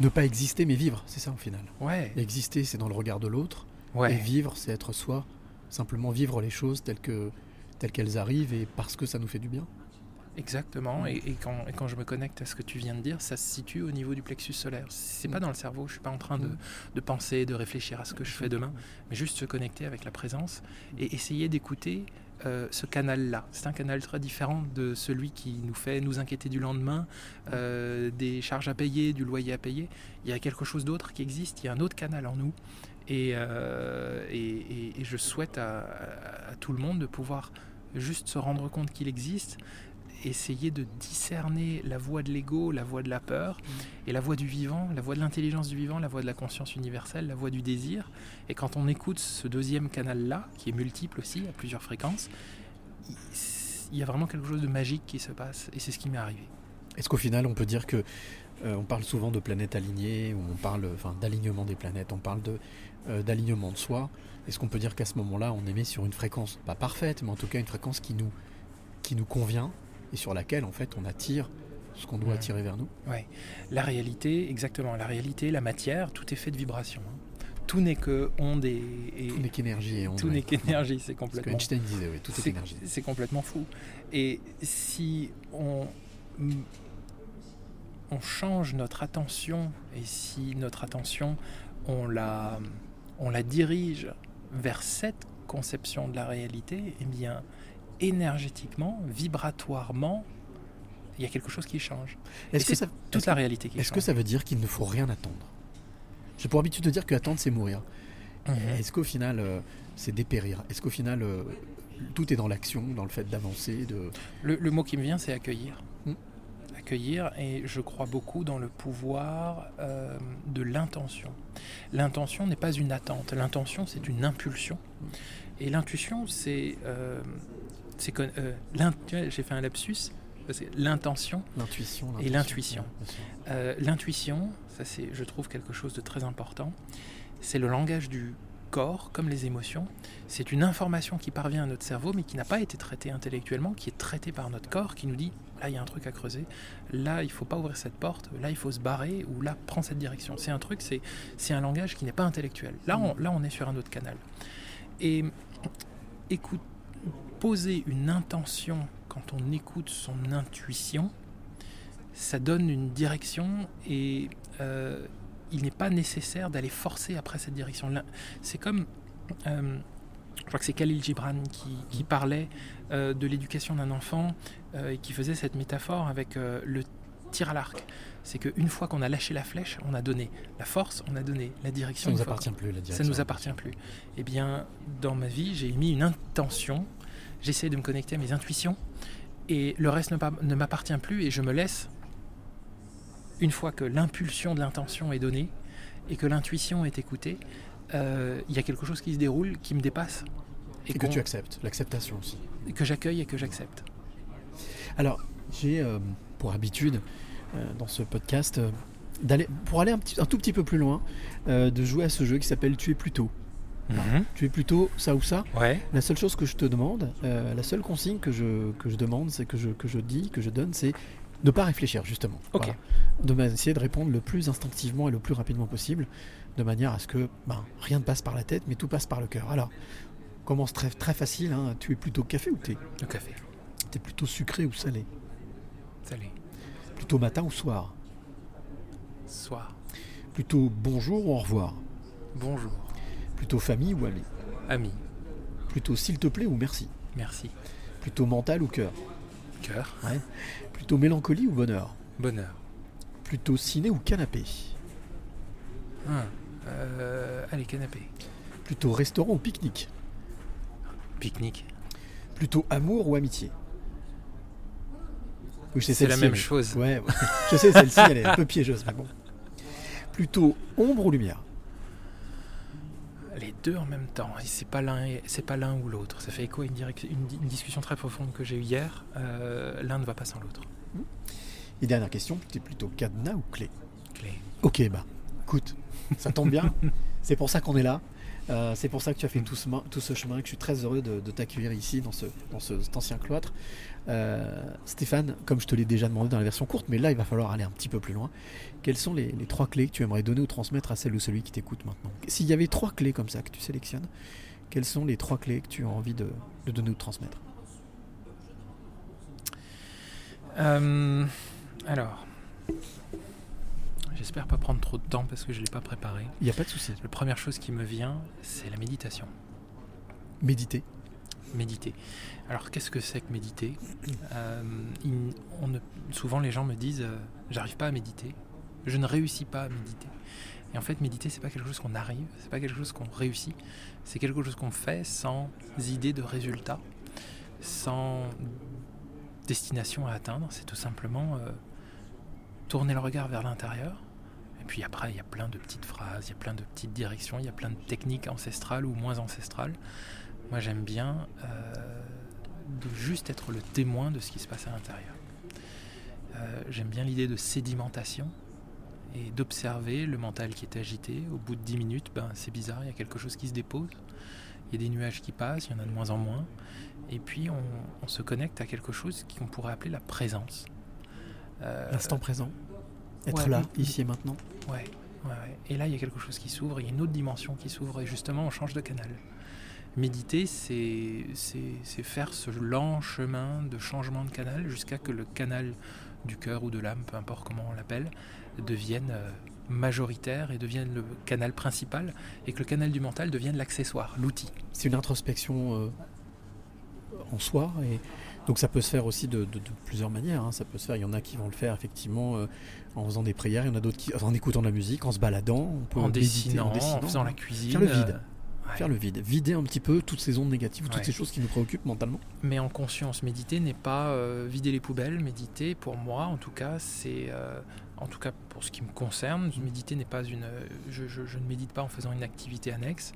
ne pas exister mais vivre, c'est ça au final? Ouais. Exister, c'est dans le regard de l'autre. Ouais. Et vivre, c'est être soi. Simplement vivre les choses telles que telles qu'elles arrivent et parce que ça nous fait du bien. Exactement, et, et quand, et quand je me connecte à ce que tu viens de dire, ça se situe au niveau du plexus solaire. C'est pas dans le cerveau, je suis pas en train de, de penser, de réfléchir à ce que je fais demain, mais juste se connecter avec la présence et essayer d'écouter euh, ce canal-là. C'est un canal très différent de celui qui nous fait nous inquiéter du lendemain, euh, des charges à payer, du loyer à payer. Il y a quelque chose d'autre qui existe, il y a un autre canal en nous. Et, euh, et, je souhaite à, à- à tout le monde de pouvoir juste se rendre compte qu'il existe, essayer de discerner la voix de l'ego, la voix de la peur, et la voix du vivant, la voix de l'intelligence du vivant, la voix de la conscience universelle, la voix du désir. Et quand on écoute ce deuxième canal-là, qui est multiple aussi, à plusieurs fréquences, il- y a vraiment quelque chose de magique qui se passe, et c'est ce qui m'est arrivé. Est-ce qu'au final, on peut dire que euh, on parle souvent de planètes alignées, ou on parle enfin, d'alignement des planètes, on parle de, euh, d'alignement de soi. Est-ce qu'on peut dire qu'à ce moment-là, on émet sur une fréquence, pas parfaite, mais en tout cas une fréquence qui nous, qui nous convient? Et sur laquelle en fait on attire ce qu'on doit Ouais. attirer vers nous Ouais. La réalité, exactement, la réalité, la matière, tout est fait de vibrations. hein. Tout n'est que onde et, et- Tout n'est qu'énergie et onde, Tout ouais. n'est qu'énergie, c'est <laughs> Ce que complètement. Einstein disait, oui, tout est énergie. C'est complètement fou. Et si on, on change notre attention et si notre attention, on la, on la dirige vers cette conception de la réalité, eh bien, énergétiquement, vibratoirement, il y a quelque chose qui change. Est-ce que c'est ça, toute est-ce la réalité qui Est-ce change. que ça veut dire qu'il ne faut rien attendre? J'ai pour habitude de dire que attendre c'est mourir. Mhm. Est-ce qu'au final euh, c'est dépérir? Est-ce qu'au final euh, tout est dans l'action, dans le fait d'avancer, de Le, le mot qui me vient, c'est accueillir. Mm. Accueillir, et je crois beaucoup dans le pouvoir euh, de l'intention. L'intention n'est pas une attente, l'intention c'est une impulsion. Et l'intuition, c'est. C'est con- euh, J'ai fait un lapsus, l'intention l'intuition et l'intuition. Euh, L'intuition, ça c'est, je trouve, quelque chose de très important. C'est le langage du corps, comme les émotions. C'est une information qui parvient à notre cerveau, mais qui n'a pas été traitée intellectuellement, qui est traitée par notre corps, qui nous dit là il y a un truc à creuser, là il faut pas ouvrir cette porte, là il faut se barrer, ou là prends cette direction. C'est un truc, c'est, c'est un langage qui n'est pas intellectuel. Là on, là on est sur un autre canal. Et écoute, poser une intention quand on écoute son intuition, ça donne une direction et euh, il n'est pas nécessaire d'aller forcer après cette direction. C'est comme, euh, je crois que c'est Khalil Gibran qui, qui parlait euh, de l'éducation d'un enfant et qui faisait cette métaphore avec le tir à l'arc. C'est qu'une fois qu'on a lâché la flèche, on a donné la force, on a donné la direction. Ça nous Une fois appartient plus, la Ça direction. nous appartient plus. Eh bien, dans ma vie, j'ai mis une intention. J'essaie de me connecter à mes intuitions et le reste ne, m'appartient plus et je me laisse une fois que l'impulsion de l'intention est donnée et que l'intuition est écoutée, euh, il y a quelque chose qui se déroule, qui me dépasse Et que tu acceptes, l'acceptation aussi. que j'accueille et que j'accepte. Alors, j'ai euh, pour habitude euh, dans ce podcast d'aller pour aller un, petit, un tout petit peu plus loin, de jouer à ce jeu qui s'appelle Tu es plutôt. Tu es plutôt ça ou ça. Ouais. La seule chose que je te demande, euh, la seule consigne que je, que je demande, c'est que je, que je dis, que je donne, c'est de pas réfléchir justement. Ok. Voilà. De essayer de répondre le plus instinctivement et le plus rapidement possible, de manière à ce que ben, rien ne passe par la tête, mais tout passe par le cœur. Alors, commence très, très facile. hein. Tu es plutôt café ou thé? Le café. Tu es plutôt sucré ou salé? Salé. Plutôt matin ou soir? Soir. Plutôt bonjour ou au revoir? Bonjour. Plutôt famille ou ami Ami. Plutôt s'il te plaît ou merci Merci. Plutôt mental ou cœur Cœur. Ouais. Plutôt mélancolie ou bonheur Bonheur. Plutôt ciné ou canapé Ah, euh, allez, canapé. Plutôt restaurant ou pique-nique Pique-nique. Plutôt amour ou amitié Oui, C'est la même chose. Ouais, ouais. je sais, celle-ci, elle est un peu piégeuse, mais bon. Plutôt ombre ou lumière Les deux en même temps. C'est pas l'un, c'est pas l'un ou l'autre. Ça fait écho à une, discussion très profonde que j'ai eue hier. Euh, l'un ne va pas sans l'autre. Et dernière question, tu es plutôt cadenas ou clé? Clé. Ok, bah, écoute, ça tombe bien. <laughs> c'est pour ça qu'on est là. Euh, c'est pour ça que tu as fait tout ce, tout ce chemin et que je suis très heureux de, de t'accueillir ici dans, ce, dans ce- cet ancien cloître. Euh, Stéphane, comme je te l'ai déjà demandé dans la version courte, mais là il va falloir aller un petit peu plus loin. Quelles sont les, les trois clés que tu aimerais donner ou transmettre à celle ou celui qui t'écoute maintenant? S'il y avait trois clés comme ça que tu sélectionnes, quelles sont les trois clés que tu as envie de, de donner ou de transmettre? Euh, alors. J'espère pas prendre trop de temps parce que je l'ai pas préparé. Il n'y a pas de souci. La première chose qui me vient, c'est la méditation. Méditer. Méditer. Alors, qu'est-ce que c'est que méditer? Euh, Souvent, les gens me disent euh, J'arrive pas à méditer, je ne réussis pas à méditer. Et en fait, méditer, c'est pas quelque chose qu'on arrive, c'est pas quelque chose qu'on réussit, c'est quelque chose qu'on fait sans idée de résultat. sans destination à atteindre. C'est tout simplement euh, tourner le regard vers l'intérieur. Et puis après, il y a plein de petites phrases, il y a plein de petites directions, il y a plein de techniques ancestrales ou moins ancestrales. Moi, j'aime bien de juste être le témoin de ce qui se passe à l'intérieur. Euh, j'aime bien l'idée de sédimentation et d'observer le mental qui est agité. Au bout de 10 minutes, ben, c'est bizarre, il y a quelque chose qui se dépose. Il y a des nuages qui passent, il y en a de moins en moins. Et puis on, on se connecte à quelque chose qu'on pourrait appeler la présence. Euh, L'instant présent. Être ouais, là, ici et maintenant. Ouais, ouais, ouais. Et là, il y a quelque chose qui s'ouvre, il y a une autre dimension qui s'ouvre, et justement, on change de canal. Méditer, c'est faire ce lent chemin de changement de canal jusqu'à que le canal du cœur ou de l'âme, peu importe comment on l'appelle, devienne euh, majoritaire et devienne le canal principal, et que le canal du mental devienne l'accessoire, l'outil. C'est une introspection euh, en soi. Et donc ça peut se faire aussi de, de- de plusieurs manières. hein. Ça peut se faire. Il y en a qui vont le faire effectivement euh, en faisant des prières. Il y en a d'autres qui en écoutant de la musique, en se baladant. On peut En méditer, dessinant, en dessinant, faisant la hein. cuisine, Faire le vide. Ouais. Faire le vide. Vider un petit peu toutes ces ondes négatives, toutes Ouais. ces choses qui nous préoccupent mentalement. Mais en conscience, méditer n'est pas euh, vider les poubelles. Méditer, pour moi, en tout cas, c'est, euh, en tout cas pour ce qui me concerne, méditer n'est pas une. Je, je- je ne médite pas en faisant une activité annexe.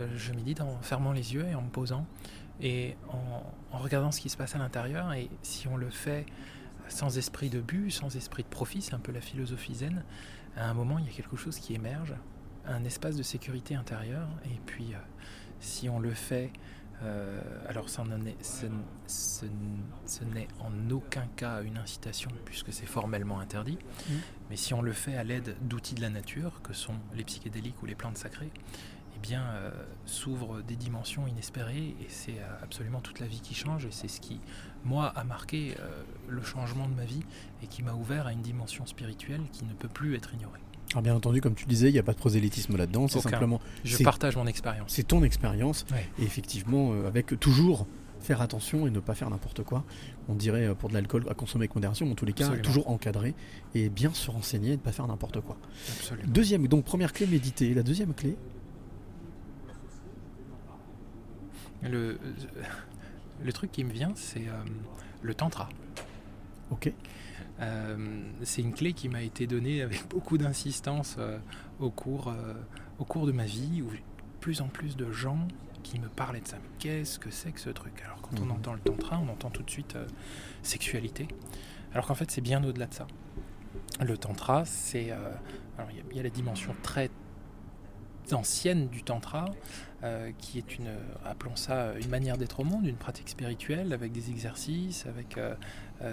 Euh, je médite en fermant les yeux et en me posant et en, en regardant ce qui se passe à l'intérieur. Et si on le fait sans esprit de but, sans esprit de profit, c'est un peu la philosophie zen. À un moment, il y a quelque chose qui émerge, un espace de sécurité intérieure. Et puis, euh, si on le fait euh, alors ça n'en est- ce, n'est en aucun cas une incitation puisque c'est formellement interdit. Mhm. Mais si on le fait à l'aide d'outils de la nature, que sont les psychédéliques ou les plantes sacrées, eh bien euh, s'ouvrent des dimensions inespérées et c'est absolument toute la vie qui change et c'est ce qui, moi, a marqué euh, le changement de ma vie et qui m'a ouvert à une dimension spirituelle qui ne peut plus être ignorée. Alors bien entendu, comme tu disais, il n'y a pas de prosélytisme là-dedans. C'est simplement. Je partage mon expérience. C'est ton expérience. Ouais. Et effectivement, euh, avec toujours faire attention et ne pas faire n'importe quoi. On dirait euh, pour de l'alcool à consommer avec modération, mais en tous les cas, Absolument. toujours encadré et bien se renseigner et ne pas faire n'importe quoi. Absolument. Deuxième, donc première clé, méditer. La deuxième clé, Le, le truc qui me vient, c'est euh, le tantra. ok. Euh, c'est une clé qui m'a été donnée avec <laughs> beaucoup d'insistance euh, au, cours, euh, au cours de ma vie, où plus en plus de gens qui me parlaient de ça. Qu'est-ce que c'est que ce truc? Alors quand on Mhm. entend le tantra, on entend tout de suite euh, sexualité, alors qu'en fait c'est bien au-delà de ça. Le tantra, c'est... euh, alors il y a- il y, a la dimension très ancienne du tantra, euh, qui est une, appelons ça une manière d'être au monde, une pratique spirituelle avec des exercices, avec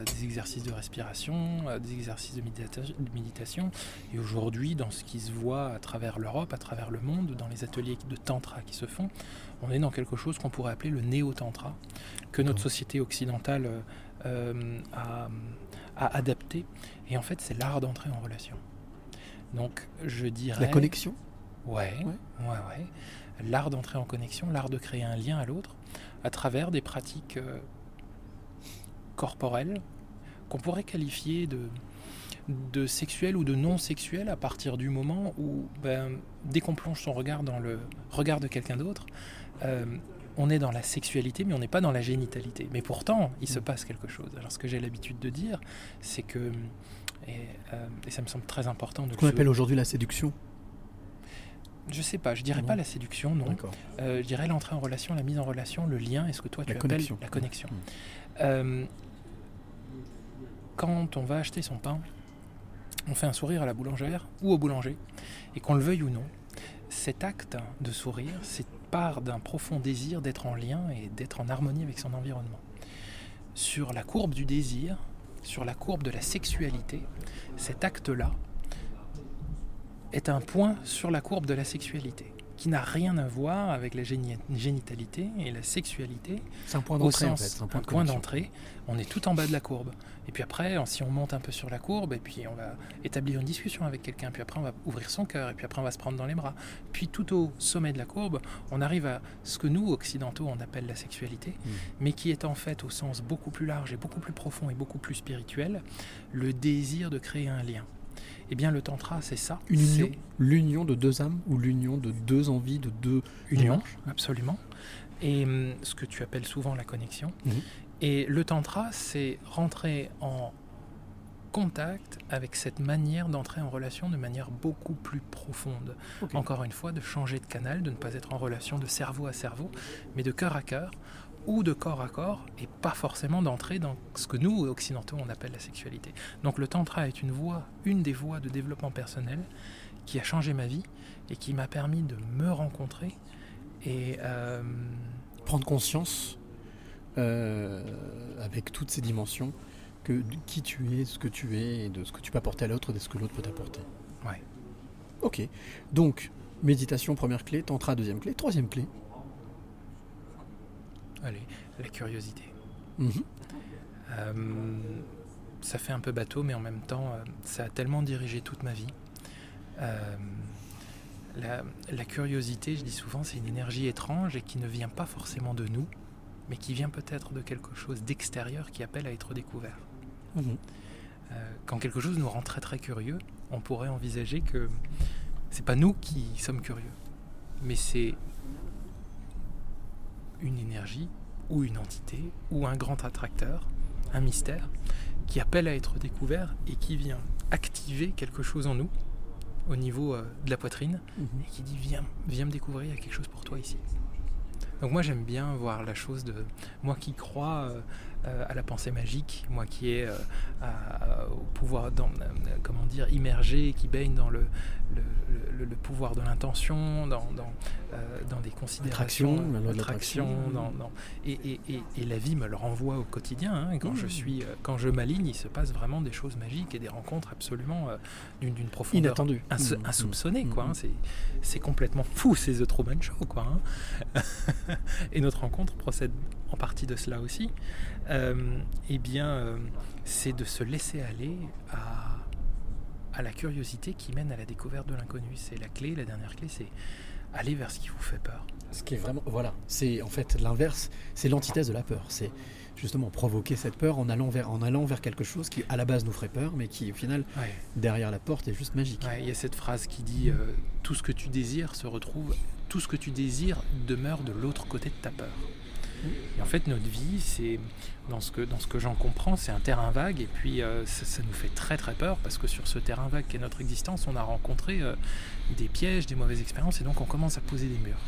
des exercices de respiration, euh, des exercices de, médita- de méditation. Et aujourd'hui, dans ce qui se voit à travers l'Europe, à travers le monde, dans les ateliers de tantra qui se font, on est dans quelque chose qu'on pourrait appeler le néo-tantra, que notre société occidentale euh, euh, a, a adapté. Et en fait, c'est l'art d'entrer en relation. Donc, je dirais... La connexion? Ouais, Ouais. ouais, ouais. L'art d'entrer en connexion, l'art de créer un lien à l'autre à travers des pratiques euh, corporelles qu'on pourrait qualifier de, de sexuelles ou de non sexuelles à partir du moment où, ben, dès qu'on plonge son regard dans le regard de quelqu'un d'autre, euh, on est dans la sexualité, mais on n'est pas dans la génitalité. Mais pourtant, il se passe quelque chose. Alors, ce que j'ai l'habitude de dire, c'est que, et, euh, et ça me semble très important de Ce qu'on appelle aujourd'hui la séduction. je sais pas, je dirais Non. pas la séduction, non. Euh, je dirais l'entrée en relation, la mise en relation, le lien, et ce que toi tu La appelles connexion. la connexion. Mm. Quand on va acheter son pain, on fait un sourire à la boulangère ou au boulanger, et qu'on le veuille ou non, cet acte de sourire, c'est part d'un profond désir d'être en lien et d'être en harmonie avec son environnement. Sur la courbe du désir, sur la courbe de la sexualité, cet acte-là est un point sur la courbe de la sexualité, qui n'a rien à voir avec la géni- génitalité et la sexualité. C'est un point d'entrée en fait. un point, d'entrée, on est tout en bas de la courbe. Et puis après, si on monte un peu sur la courbe, et puis on va établir une discussion avec quelqu'un, puis après on va ouvrir son cœur, et puis après on va se prendre dans les bras. Puis tout au sommet de la courbe, on arrive à ce que nous, occidentaux, on appelle la sexualité, Mm. mais qui est en fait au sens beaucoup plus large et beaucoup plus profond et beaucoup plus spirituel, le désir de créer un lien. Eh bien, le tantra, c'est ça. Une union, C'est l'union de deux âmes ou l'union de deux envies, de deux union, dimanches absolument. et hum, ce que tu appelles souvent la connexion. Mhm. Et le tantra, c'est rentrer en contact avec cette manière d'entrer en relation de manière beaucoup plus profonde. Encore une fois, de changer de canal, de ne pas être en relation de cerveau à cerveau, mais de cœur à cœur ou de corps à corps, et pas forcément d'entrer dans ce que nous, occidentaux, on appelle la sexualité. Donc le tantra est une voie, une des voies de développement personnel qui a changé ma vie et qui m'a permis de me rencontrer et euh, Prendre conscience euh, avec toutes ces dimensions que de qui tu es, ce que tu es, et de ce que tu peux apporter à l'autre, et de ce que l'autre peut t'apporter. Ouais. Ok. Donc, méditation, première clé, tantra, deuxième clé, troisième clé. allez, la curiosité. Mhm. Euh, ça fait un peu bateau, mais en même temps, euh, ça a tellement dirigé toute ma vie. Euh, la, la curiosité, je dis souvent, c'est une énergie étrange et qui ne vient pas forcément de nous, mais qui vient peut-être de quelque chose d'extérieur qui appelle à être découvert. Mhm. Euh, quand quelque chose nous rend très très curieux, on pourrait envisager que c'est pas nous qui sommes curieux, mais c'est une énergie ou une entité ou un grand attracteur, un mystère qui appelle à être découvert et qui vient activer quelque chose en nous au niveau euh, de la poitrine Mhm. et qui dit viens, viens me découvrir, il y a quelque chose pour toi ici. Donc moi j'aime bien voir la chose de moi qui crois euh, euh, à la pensée magique, moi qui est euh, à- à- au pouvoir, dans, euh, comment dire, immergé, qui baigne dans le, le, le- le pouvoir de l'intention, dans, dans, euh, dans des considérations, de l'attraction, et, et- et- et la vie me le renvoie au quotidien. hein, quand je Mmh. suis, euh, quand je m'aligne, il se passe vraiment des choses magiques et des rencontres absolument euh, d'une profondeur Inattendu. inso- Mhm. insoupçonnée, quoi. Hein, c'est- c'est complètement fou, c'est The Truman Show, quoi. hein. <laughs> et notre rencontre procède en partie de cela aussi. Euh, eh bien, euh, c'est de se laisser aller à, à la curiosité qui mène à la découverte de l'inconnu. C'est la clé, la dernière clé, c'est aller vers ce qui vous fait peur. Ce qui est vraiment. Voilà. C'est en fait l'inverse. C'est l'antithèse de la peur. C'est justement provoquer cette peur en allant, vers, en allant vers quelque chose qui à la base nous ferait peur, mais qui au final, Ouais. derrière la porte, est juste magique. Ouais, Il y a cette phrase qui dit euh, Tout ce que tu désires se retrouve, tout ce que tu désires demeure de l'autre côté de ta peur. Et en fait, notre vie, c'est dans ce que, j'en comprends, c'est un terrain vague. Et puis, euh, ça, nous fait très très peur parce que sur ce terrain vague qu'est notre existence, on a rencontré euh, des pièges, des mauvaises expériences, et donc on commence à poser des murs.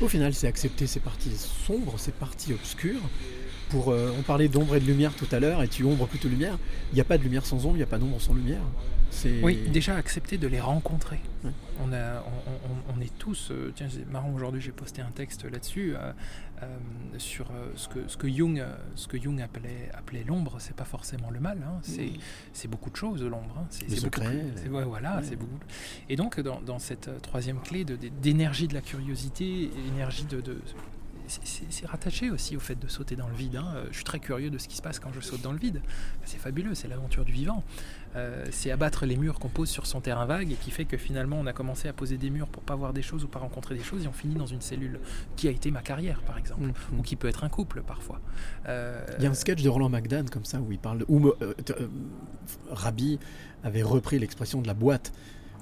Au final, c'est accepter ces parties sombres, ces parties obscures. Pour, euh, on parlait d'ombre et de lumière tout à l'heure, et tu ombres plutôt lumière. Il n'y a pas de lumière sans ombre, il n'y a pas d'ombre sans lumière. Oui, déjà accepter de les rencontrer. Ouais. On, a, on, on- on est tous. euh, tiens, c'est marrant, aujourd'hui j'ai posté un texte là-dessus euh, euh, sur ce, que, ce, que Jung, ce que Jung appelait, appelait l'ombre. C'est pas forcément le mal, hein, c'est, c'est beaucoup de choses l'ombre. hein. C'est, secret, les- ouais, voilà, c'est beaucoup. Et donc, dans, dans cette troisième clé de- de- d'énergie de la curiosité, énergie de. de- c'est- rattaché aussi au fait de sauter dans le vide. hein. Je suis très curieux de ce qui se passe quand je saute dans le vide. C'est fabuleux, c'est l'aventure du vivant. Euh, c'est abattre les murs qu'on pose sur son terrain vague et qui fait que finalement on a commencé à poser des murs pour pas voir des choses ou pas rencontrer des choses et on finit dans une cellule qui a été ma carrière par exemple Mhm. ou qui peut être un couple parfois. Euh, Il y a un sketch de Roland McDan comme ça où il parle de, où euh, avait repris l'expression de la boîte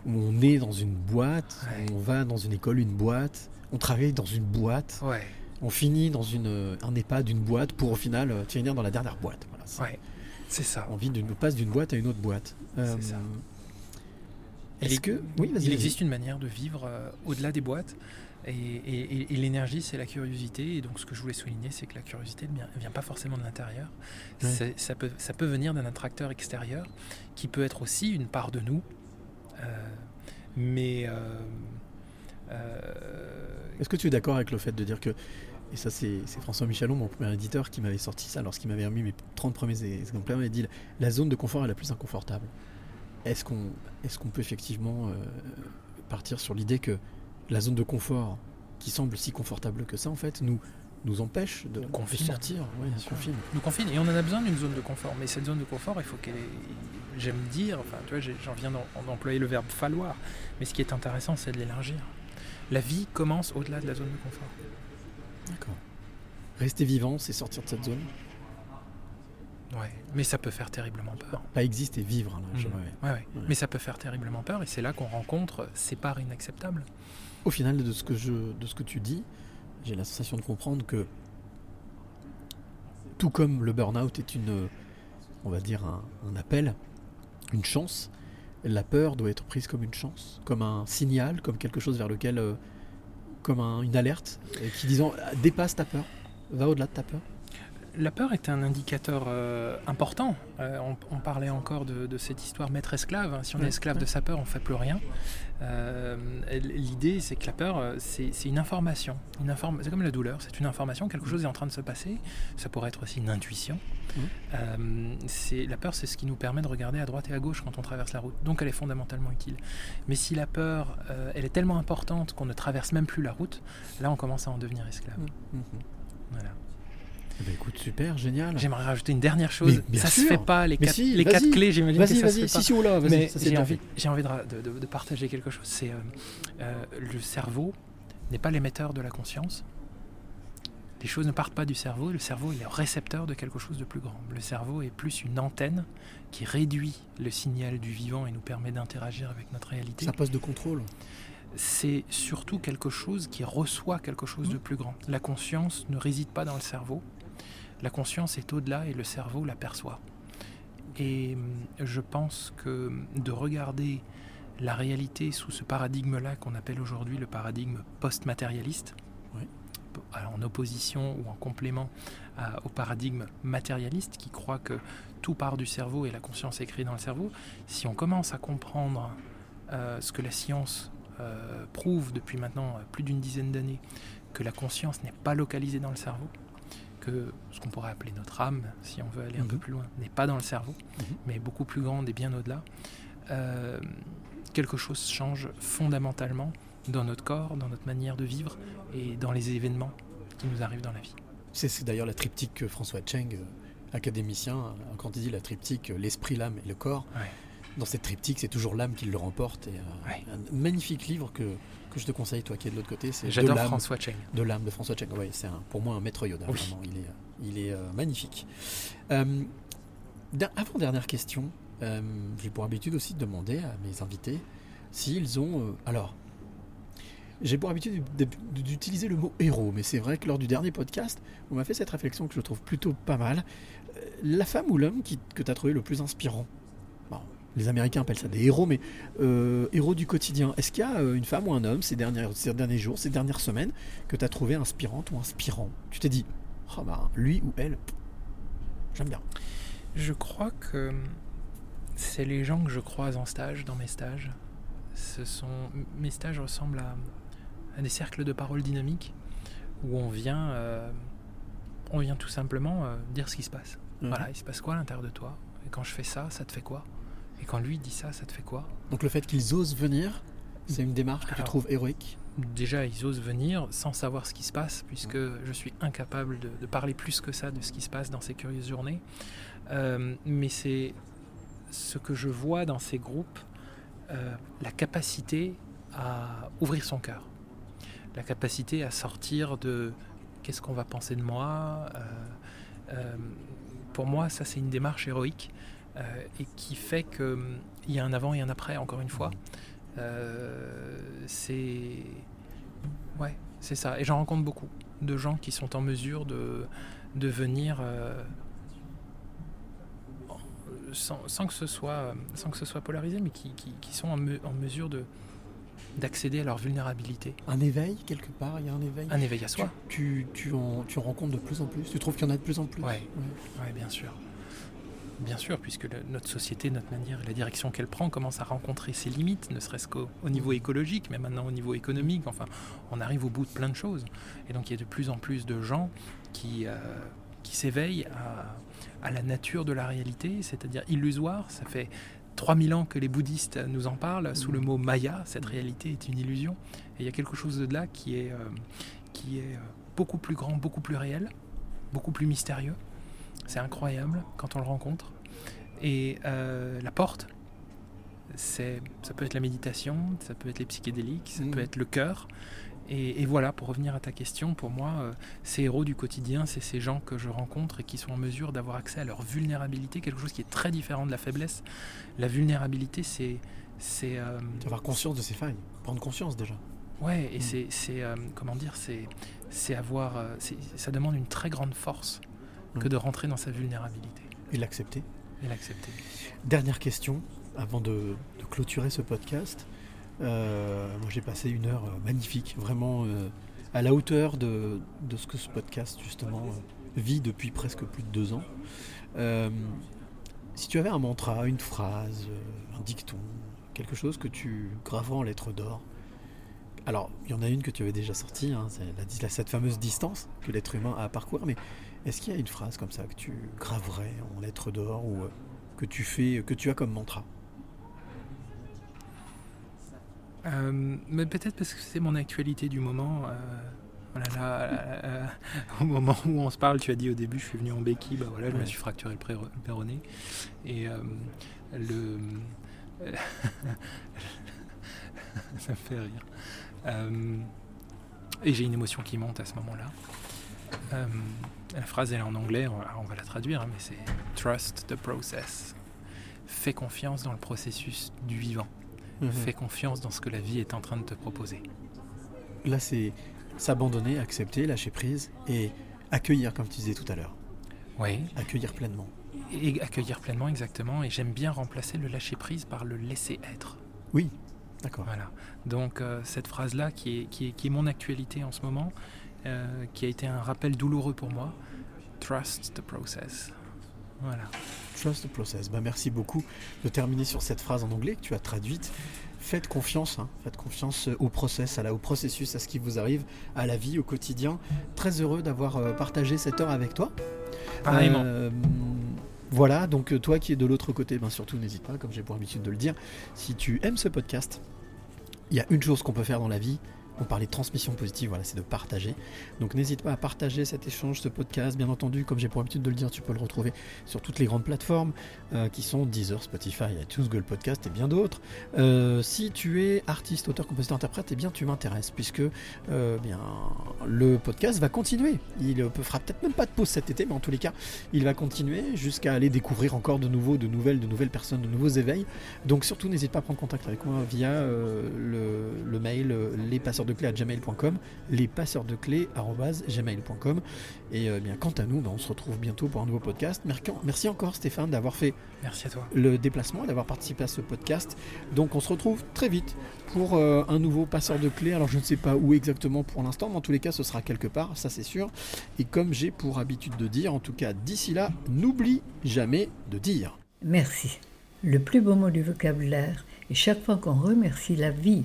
où on est dans une boîte, Ouais. on va dans une école, une boîte, on travaille dans une boîte, Ouais, on finit dans une, euh, un EHPAD, une boîte pour au final euh, finir dans la dernière boîte. Voilà, c'est- ouais, c'est ça. On vit d'une- on passe d'une boîte à une autre boîte. Euh, C'est ça. Est-ce que oui, vas-y, il vas-y. existe une manière de vivre euh, au-delà des boîtes et, et- et- et l'énergie c'est la curiosité et donc ce que je voulais souligner c'est que la curiosité ne vient, vient pas forcément de l'intérieur Ouais. C'est- ça, peut, ça peut venir d'un attracteur extérieur qui peut être aussi une part de nous euh, mais euh, euh, Est-ce que tu es d'accord avec le fait de dire que, et ça c'est François Michalon, mon premier éditeur, qui m'avait sorti ça lorsqu'il m'avait remis mes 30 premiers exemplaires, il m'a dit la zone de confort est la plus inconfortable. Est-ce qu'on est qu'on peut effectivement euh, partir sur l'idée que la zone de confort, qui semble si confortable que ça, en fait, nous, nous empêche de, Confine. sortir Bien nous confine. nous confine. Et on en a besoin d'une zone de confort. Mais cette zone de confort il faut qu'elle ait- j'aime dire enfin tu vois j'en viens d'employer le verbe falloir. Mais ce qui est intéressant c'est de l'élargir. La vie commence au-delà de la zone de confort D'accord. Rester vivant, c'est sortir de cette zone. ouais mais ça peut faire terriblement peur Pas exister, vivre. Là, je- Mhm. ouais. Ouais, ouais. Ouais. Mais ça peut faire terriblement peur et c'est là qu'on rencontre ces parts inacceptables. Au final de ce que, je, de ce que tu dis, j'ai la sensation de comprendre que tout comme le burn-out est une, on va dire, un, un appel, une chance, la peur doit être prise comme une chance, comme un signal, comme quelque chose vers lequel, euh, comme un- une alerte, qui disant dépasse ta peur, va au-delà de ta peur. La peur est un indicateur euh, important. Euh, on, on parlait encore de, de cette histoire maître-esclave. hein. Si on est esclave ouais. de sa peur, on fait plus rien. Euh, L'idée, c'est que la peur, c'est une information. Une inform- c'est comme la douleur, c'est une information, quelque chose est en train de se passer. Ça pourrait être aussi une intuition. La peur, c'est ce qui nous permet de regarder à droite et à gauche quand on traverse la route. Donc elle est fondamentalement utile. Mais si la peur, elle est tellement importante qu'on ne traverse même plus la route, là, on commence à en devenir esclave. Voilà. Eh ben, écoute, super, génial. J'aimerais rajouter une dernière chose. Mais ça sûr. se fait pas, les, Mais quatre, si, les vas-y. quatre clés, j'imagine que Vas-y, ça se vas-y, fait pas. si, si, oula, vas-y, Mais ça, c'est j'ai envie, fait. j'ai envie de, partager quelque chose. C'est euh, euh, le cerveau n'est pas l'émetteur de la conscience. Les choses ne partent pas du cerveau. Le cerveau est le récepteur de quelque chose de plus grand. Le cerveau est plus une antenne qui réduit le signal du vivant et nous permet d'interagir avec notre réalité. Un poste de contrôle. C'est surtout quelque chose qui reçoit quelque chose de plus grand. La conscience ne réside pas dans le cerveau. La conscience est au-delà et le cerveau l'aperçoit. Et hum, je pense que de regarder la réalité sous ce paradigme-là qu'on appelle aujourd'hui le paradigme post-matérialiste, Oui. en opposition ou en complément à- au paradigme matérialiste qui croit que tout part du cerveau et la conscience est créée dans le cerveau, si on commence à comprendre euh, ce que la science euh, prouve depuis maintenant euh, plus d'une dizaine d'années, que la conscience n'est pas localisée dans le cerveau, que ce qu'on pourrait appeler notre âme, si on veut aller un peu Mhm. plus loin, n'est pas dans le cerveau, Mhm. mais beaucoup plus grande et bien au-delà, euh, quelque chose change fondamentalement dans notre corps, dans notre manière de vivre et dans les événements qui nous arrivent dans la vie. C'est d'ailleurs la triptyque que François Cheng, euh, académicien, euh, quand il dit la triptyque l'esprit, l'âme et le corps, Ouais. dans cette triptyque, c'est toujours l'âme qui le remporte. Et, euh, Ouais. Un magnifique livre que, que je te conseille, toi qui es de l'autre côté. c'est J'adore François Cheng. De l'âme de François Cheng. Ouais, c'est pour moi un maître Yoda. Oui. Vraiment, il est, euh, il est euh, magnifique. Euh, avant dernière question, euh, j'ai pour habitude aussi de demander à mes invités s'ils ont. alors, j'ai pour habitude d'utiliser le mot héros, mais c'est vrai que lors du dernier podcast, on m'a fait cette réflexion que je trouve plutôt pas mal. La femme ou l'homme que tu as trouvé le plus inspirant? Les Américains appellent ça des héros, mais euh, héros du quotidien. Est-ce qu'il y a euh, une femme ou un homme ces, dernières, ces derniers jours, ces dernières semaines, que tu as trouvé inspirante ou inspirant? Tu t'es dit, oh bah, lui ou elle, j'aime bien. Je crois que c'est les gens que je croise en stage, dans mes stages. Ce sont mes stages ressemblent à, à des cercles de parole dynamiques où on vient, euh, on vient tout simplement euh, dire ce qui se passe. Voilà, il se passe quoi à l'intérieur de toi? Et quand je fais ça, ça te fait quoi? Et quand lui dit ça, ça te fait quoi Donc le fait qu'ils osent venir, c'est une démarche que tu Alors, trouves héroïque Déjà, ils osent venir sans savoir ce qui se passe, puisque je suis incapable de, de parler plus que ça de ce qui se passe dans ces curieuses journées. Euh, mais c'est ce que je vois dans ces groupes, euh, la capacité à ouvrir son cœur, la capacité à sortir de qu'est-ce qu'on va penser de moi? euh, pour moi, ça c'est une démarche héroïque et qui fait qu'il y a un avant et un après, encore une fois. Euh, c'est ouais, c'est ça. Et j'en rencontre beaucoup de gens qui sont en mesure de, de venir euh, sans, sans que ce soit sans que ce soit polarisé, mais qui, qui- qui sont en, me- en mesure de d'accéder à leur vulnérabilité. Un éveil, quelque part, il y a un éveil Un éveil à soi. Tu, tu, tu en, tu en rencontres de plus en plus Tu trouves qu'il y en a de plus en plus Ouais. Ouais, bien sûr. Bien sûr, puisque le- notre société, notre manière, la direction qu'elle prend commence à rencontrer ses limites, ne serait-ce qu'au au niveau écologique, mais maintenant au niveau économique. Enfin, on arrive au bout de plein de choses. Et donc, il y a de plus en plus de gens qui, euh, qui s'éveillent à, à la nature de la réalité, c'est-à-dire illusoire. Ça fait 3000 ans que les bouddhistes nous en parlent sous le mot Maya. Cette réalité est une illusion. Et il y a quelque chose de là qui est, euh, qui est euh, beaucoup plus grand, beaucoup plus réel, beaucoup plus mystérieux. C'est incroyable quand on le rencontre. Et euh, la porte, c'est, ça peut être la méditation, ça peut être les psychédéliques, ça Mhm. peut être le cœur. Et, et voilà, pour revenir à ta question, pour moi, euh, ces héros du quotidien, c'est ces gens que je rencontre et qui sont en mesure d'avoir accès à leur vulnérabilité, quelque chose qui est très différent de la faiblesse. La vulnérabilité, c'est... c'est euh, Avoir conscience de ses failles, prendre conscience déjà. Ouais, et c'est, c'est euh, comment dire, c'est, c'est avoir, c'est- ça demande une très grande force que Mm. de rentrer dans sa vulnérabilité Et l'accepter. Dernière question, avant de, clôturer ce podcast. Euh, moi, j'ai passé une heure euh, magnifique, vraiment euh, à la hauteur de, ce que ce podcast, justement, vit depuis presque plus de deux ans. Si tu avais un mantra, une phrase, un dicton, quelque chose que tu graverais en lettres d'or, alors, il y en a une que tu avais déjà sortie, hein, c'est cette fameuse distance que l'être humain a à parcourir, mais est-ce qu'il y a une phrase comme ça que tu graverais en lettres d'or ou euh, que tu fais, que tu as comme mantra? Euh, mais peut-être parce que c'est mon actualité du moment. euh, voilà, là, euh, <laughs> au moment où on se parle, tu as dit au début, je suis venu en béquille, bah voilà, je me suis fracturé le le péroné. Et euh, le. <laughs> Ça me fait rire. Euh, et j'ai une émotion qui monte à ce moment-là. Euh, la phrase elle est en anglais, on va, on va la traduire, hein, mais c'est Trust the process. Fais confiance dans le processus du vivant. Mhm. Fais confiance dans ce que la vie est en train de te proposer. Là, c'est s'abandonner, accepter, lâcher prise et accueillir, comme tu disais tout à l'heure. Oui. Accueillir pleinement. Et accueillir pleinement, exactement. Et j'aime bien remplacer le lâcher prise par le laisser être. Oui, d'accord. Voilà. Donc euh, cette phrase-là, qui est, qui, est, qui est mon actualité en ce moment, euh, qui a été un rappel douloureux pour moi, trust the process. Voilà. Trust the process. Bah, merci beaucoup de terminer sur cette phrase en anglais que tu as traduite. Faites confiance, hein. faites confiance au process, à la, au processus, à ce qui vous arrive, à la vie, au quotidien. Très heureux d'avoir euh, partagé cette heure avec toi. Pareillement. Euh, voilà, donc euh, toi qui es de l'autre côté, ben surtout n'hésite pas, comme j'ai pour habitude de le dire, si tu aimes ce podcast, il y a une chose qu'on peut faire dans la vie. On parlait de transmission positive, voilà, c'est de partager. Donc n'hésite pas à partager cet échange, ce podcast. Bien entendu, comme j'ai pour habitude de le dire, tu peux le retrouver sur toutes les grandes plateformes euh, qui sont Deezer, Spotify, iTunes, Google Podcast et bien d'autres. Euh, si tu es artiste, auteur, compositeur, interprète, eh bien tu m'intéresses puisque euh, bien le podcast va continuer. Il ne fera peut-être même pas de pause cet été, mais en tous les cas, il va continuer jusqu'à aller découvrir encore de nouveaux, de nouvelles, de nouvelles personnes, de nouveaux éveils. Donc surtout, n'hésite pas à prendre contact avec moi via le, mail euh, lespasseurs de clés à gmail.com, lespasseurs de clés gmail.com. Et euh, bien, quant à nous, ben, on se retrouve bientôt pour un nouveau podcast. Merci, merci encore Stéphane d'avoir fait Merci à toi. le déplacement, d'avoir participé à ce podcast. Donc on se retrouve très vite pour euh, un nouveau passeur de clés. Alors je ne sais pas où exactement pour l'instant, mais en tous les cas ce sera quelque part, ça c'est sûr. Et comme j'ai pour habitude de dire, en tout cas d'ici là, n'oublie jamais de dire. Merci. Le plus beau mot du vocabulaire est chaque fois qu'on remercie la vie